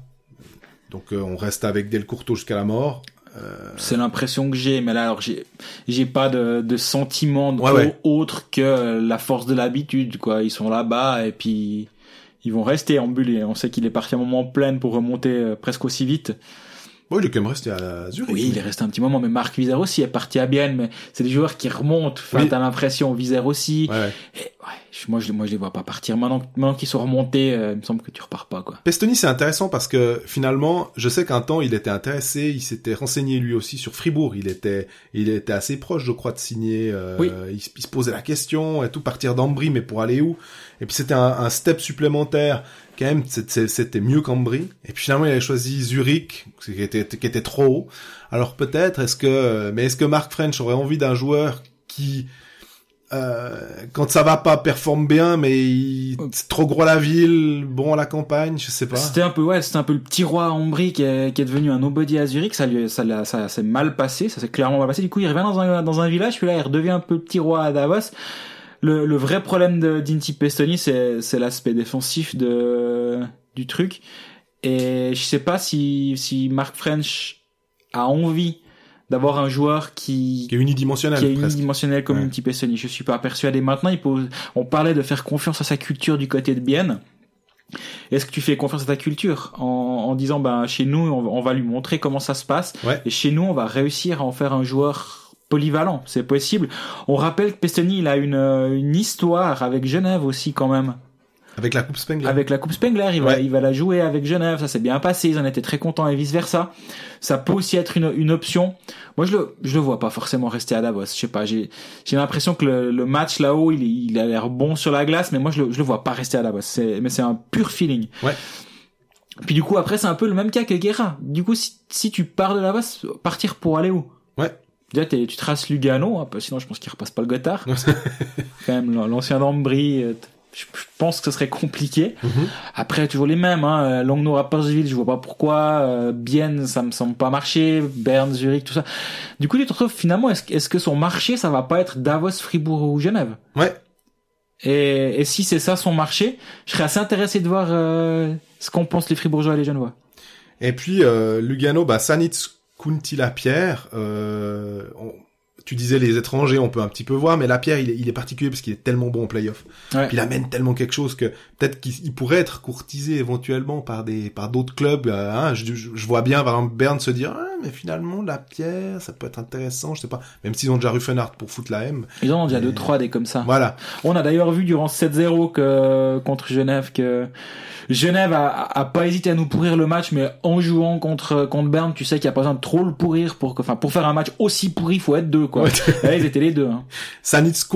Donc euh, on reste avec Del Curto jusqu'à la mort. C'est l'impression que j'ai, mais là, alors j'ai, j'ai pas de, de sentiment Ouais, ouais. au- autre que la force de l'habitude, quoi. Ils sont là-bas et puis ils vont rester en bulle. Et on sait qu'il est parti un moment plein pour remonter euh, presque aussi vite. Bon, il est quand même resté à Zurich. Oui, il est resté un petit moment, mais Marc Vizère aussi est parti à Bienne, mais c'est des joueurs qui remontent. Enfin, Oui. t'as l'impression, Vizère aussi. Ouais, ouais. Et ouais, moi, je, moi, je les vois pas partir. Maintenant, maintenant qu'ils sont remontés, euh, il me semble que tu repars pas, quoi. Pestoni, c'est intéressant parce que finalement, je sais qu'un temps, il était intéressé, il s'était renseigné lui aussi sur Fribourg. Il était, il était assez proche, je crois, de signer. euh, Oui. il, se- il se posait la question et tout, partir d'Ambry, mais pour aller où? Et puis c'était un, un step supplémentaire. Quand même, c'était mieux qu'Ambry. Et puis finalement, il avait choisi Zurich, qui était, qui était trop haut. Alors peut-être, est-ce que, mais est-ce que Mark French aurait envie d'un joueur qui euh, quand ça va pas performe bien mais il- c'est trop gros à la ville bon à la campagne je sais pas C'était un peu, ouais, c'était un peu le petit roi Ambry qui est, qui est devenu un nobody à Zurich. Ça lui, ça, ça, s'est mal passé. Ça s'est clairement mal passé. Du coup, il revient dans un, dans un village. Puis là, il redevient un peu le petit roi à Davos. Le, le vrai problème de d'Inti Pestoni, c'est, l'aspect défensif de, du truc. Et je sais pas si, si Mark French a envie d'avoir un joueur qui, qui est unidimensionnel qui est unidimensionnel comme Ouais. une type Sony. Je suis pas persuadé. Maintenant, il on parlait de faire confiance à sa culture du côté de Bienne. Est-ce que tu fais confiance à ta culture en, en disant, ben, chez nous, on, va- on va lui montrer comment ça se passe. Ouais. Et chez nous, on va réussir à en faire un joueur polyvalent. C'est possible. On rappelle que Pestoni, il a une, euh, une histoire avec Genève aussi, quand même. Avec la Coupe Spengler. Avec la Coupe Spengler, il va, Ouais. il va la jouer avec Genève, ça s'est bien passé, ils en étaient très contents et vice versa. Ça peut aussi être une, une option. Moi, je le, je le vois pas forcément rester à Davos. Je sais pas, j'ai, j'ai l'impression que le, le match là-haut, il, il a l'air bon sur la glace, mais moi, je le, je le vois pas rester à Davos. C'est, mais c'est un pur feeling. Ouais. Puis du coup, après, c'est un peu le même cas que Guerra. Du coup, si, si tu pars de Davos, partir pour aller où? Déjà, tu traces Lugano, hein, parce que sinon je pense qu'il repasse pas le Gotthard. Quand même, l'ancien d'Ambry, euh, je pense que ce serait compliqué. Mhm. Après, toujours les mêmes, hein. Langnau, Rapperswil, je vois pas pourquoi. Euh, Bienne, ça me semble pas marcher. Berne, Zurich, tout ça. Du coup, tu te retrouves finalement, est-ce, est-ce que son marché, ça va pas être Davos, Fribourg ou Genève? Ouais. Et, et si c'est ça son marché, je serais assez intéressé de voir euh, ce qu'en pensent les Fribourgeois et les Genevois. Et puis euh, Lugano, bah Sanitz Kunti Lapierre, euh, on- tu disais les étrangers, on peut un petit peu voir, mais Lapierre, il est, il est particulier parce qu'il est tellement bon en playoff. Ouais. Il amène tellement quelque chose que peut-être qu'il il pourrait être courtisé éventuellement par des par d'autres clubs. euh, hein. je, je- je vois bien par exemple Berne se dire ah, mais finalement Lapierre, ça peut être intéressant, je sais pas. Même s'ils ont déjà Ruffenhardt pour foutre la M. Ils en ont déjà deux, trois des comme ça. Voilà. On a d'ailleurs vu durant ce 7-0 que contre Genève que Genève a, a pas hésité à nous pourrir le match, mais en jouant contre contre Berne, tu sais qu'il y a pas besoin de trop le pourrir pour que, enfin, pour faire un match aussi pourri, il faut être deux, quoi. Là, ils étaient les deux. Hein.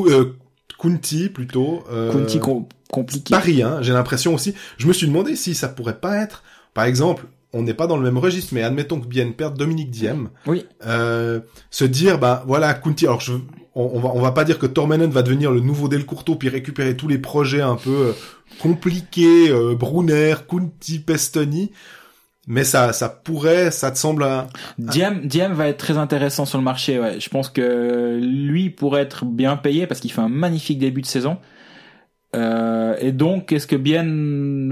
Euh, Kunti plutôt. Euh, com- compliqué. Paris, hein, j'ai l'impression aussi. Je me suis demandé si ça pourrait pas être, par exemple, on n'est pas dans le même registre, mais admettons que Bienne perde Dominique Diem, Oui. euh, se dire, bah voilà, Kunti. Alors je, on, on va, on va pas dire que Tormenen va devenir le nouveau Del Curto puis récupérer tous les projets un peu euh, compliqués, euh, Brunner, Kunti, Pestoni. Mais ça, ça pourrait, ça te semble un... Diem, Diem va être très intéressant sur le marché. Ouais. Je pense que lui pourrait être bien payé parce qu'il fait un magnifique début de saison. Euh, et donc, est-ce que Bien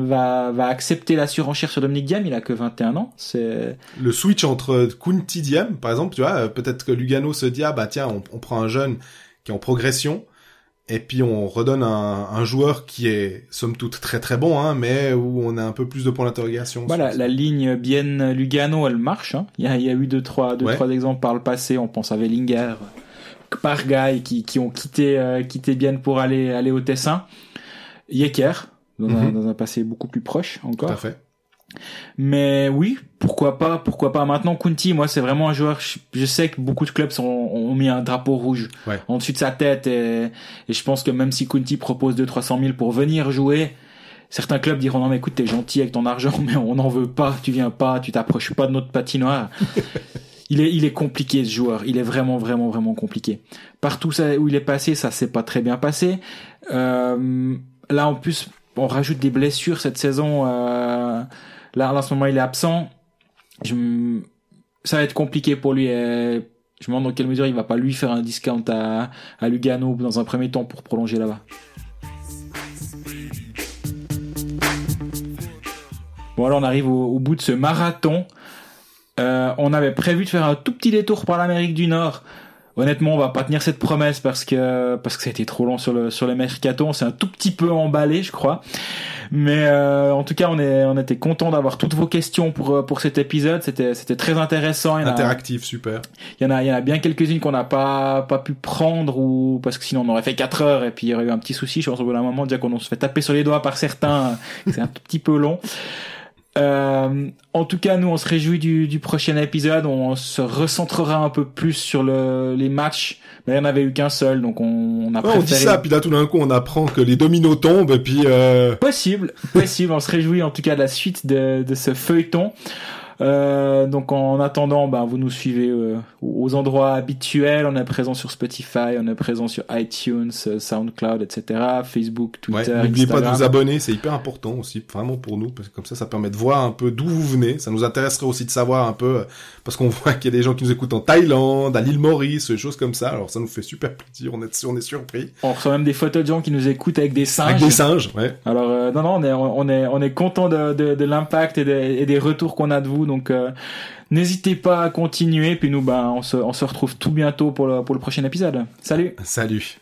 va, va accepter la surenchère sur Dominique Diem? Il a que 21 ans. C'est le switch entre Kunti Diem, par exemple, tu vois, euh, peut-être que Lugano se dit, ah bah tiens, on, on prend un jeune qui est en progression, et puis on redonne un, un joueur qui est, somme toute, très très bon, hein, mais où on a un peu plus de points d'interrogation. voilà, la ligne Bien Lugano, elle marche. Hein. Il y a, il y a eu deux trois, deux Ouais. trois exemples par le passé. On pense à Wellinger, Pargay qui, qui ont quitté euh, quitté Bien pour aller aller au Tessin. Yeker dans, un, Mhm. dans un passé beaucoup plus proche encore. Tout à fait. Mais oui, pourquoi pas, pourquoi pas. Maintenant, Kunti, moi, c'est vraiment un joueur. Je, je sais que beaucoup de clubs sont, ont mis un drapeau rouge Ouais. en dessus de sa tête, et, et je pense que même si Kunti propose 200-300 000 pour venir jouer, certains clubs diront non mais écoute, t'es gentil avec ton argent, mais on n'en veut pas. Tu viens pas, tu t'approches pas de notre patinoire. Il est, il est compliqué ce joueur. Il est vraiment, vraiment, vraiment compliqué. Partout où il est passé, ça s'est pas très bien passé. Euh, là, en plus, on rajoute des blessures cette saison. Euh, là, en ce moment, il est absent. Ça va être compliqué pour lui. je me demande dans quelle mesure il va pas lui faire un discount à, Lugano dans un premier temps pour prolonger là-bas. Bon, alors on arrive au, au bout de ce marathon. Euh, on avait prévu de faire un tout petit détour par l'Amérique du Nord. Honnêtement, on va pas tenir cette promesse parce que parce que ça a été trop long sur le sur le mercato. On s'est un tout petit peu emballé, je crois. Mais euh, en tout cas, on est on était content d'avoir toutes vos questions pour euh, pour cet épisode. C'était c'était très intéressant. Il y en a, Interactif, super. il y en a il y en a bien quelques-unes qu'on n'a pas pas pu prendre ou parce que sinon on aurait fait 4 heures et puis il y aurait eu un petit souci. Je pense au bout d'un moment déjà qu'on se fait taper sur les doigts par certains. c'est un tout petit peu long. Euh, en tout cas, nous, on se réjouit du, du prochain épisode. On se recentrera un peu plus sur le, les matchs. Mais il n'y en avait eu qu'un seul, donc on, on a Ouais, on dit ça, puis là tout d'un coup on apprend que les dominos tombent, et puis euh, Possible, possible. On se réjouit en tout cas de la suite de, de ce feuilleton. Euh, donc en attendant, ben, vous nous suivez euh, aux endroits habituels. On est présent sur Spotify, on est présent sur iTunes, euh, SoundCloud, etc. Facebook, ouais, Twitter, n'oubliez pas de vous abonner, c'est hyper important aussi, vraiment pour nous, parce que comme ça, ça permet de voir un peu d'où vous venez. Ça nous intéresserait aussi de savoir un peu, euh, parce qu'on voit qu'il y a des gens qui nous écoutent en Thaïlande, à l'île Maurice, des choses comme ça. Alors ça nous fait super plaisir, on est, on est surpris. On reçoit même des photos de gens qui nous écoutent avec des singes. Avec des singes, ouais. Alors euh, non non on est on est on est content de de, de l'impact et, des- et des retours qu'on a de donc euh, n'hésitez pas à continuer puis nous ben on se on se retrouve tout bientôt pour le pour le prochain épisode. Salut. Salut.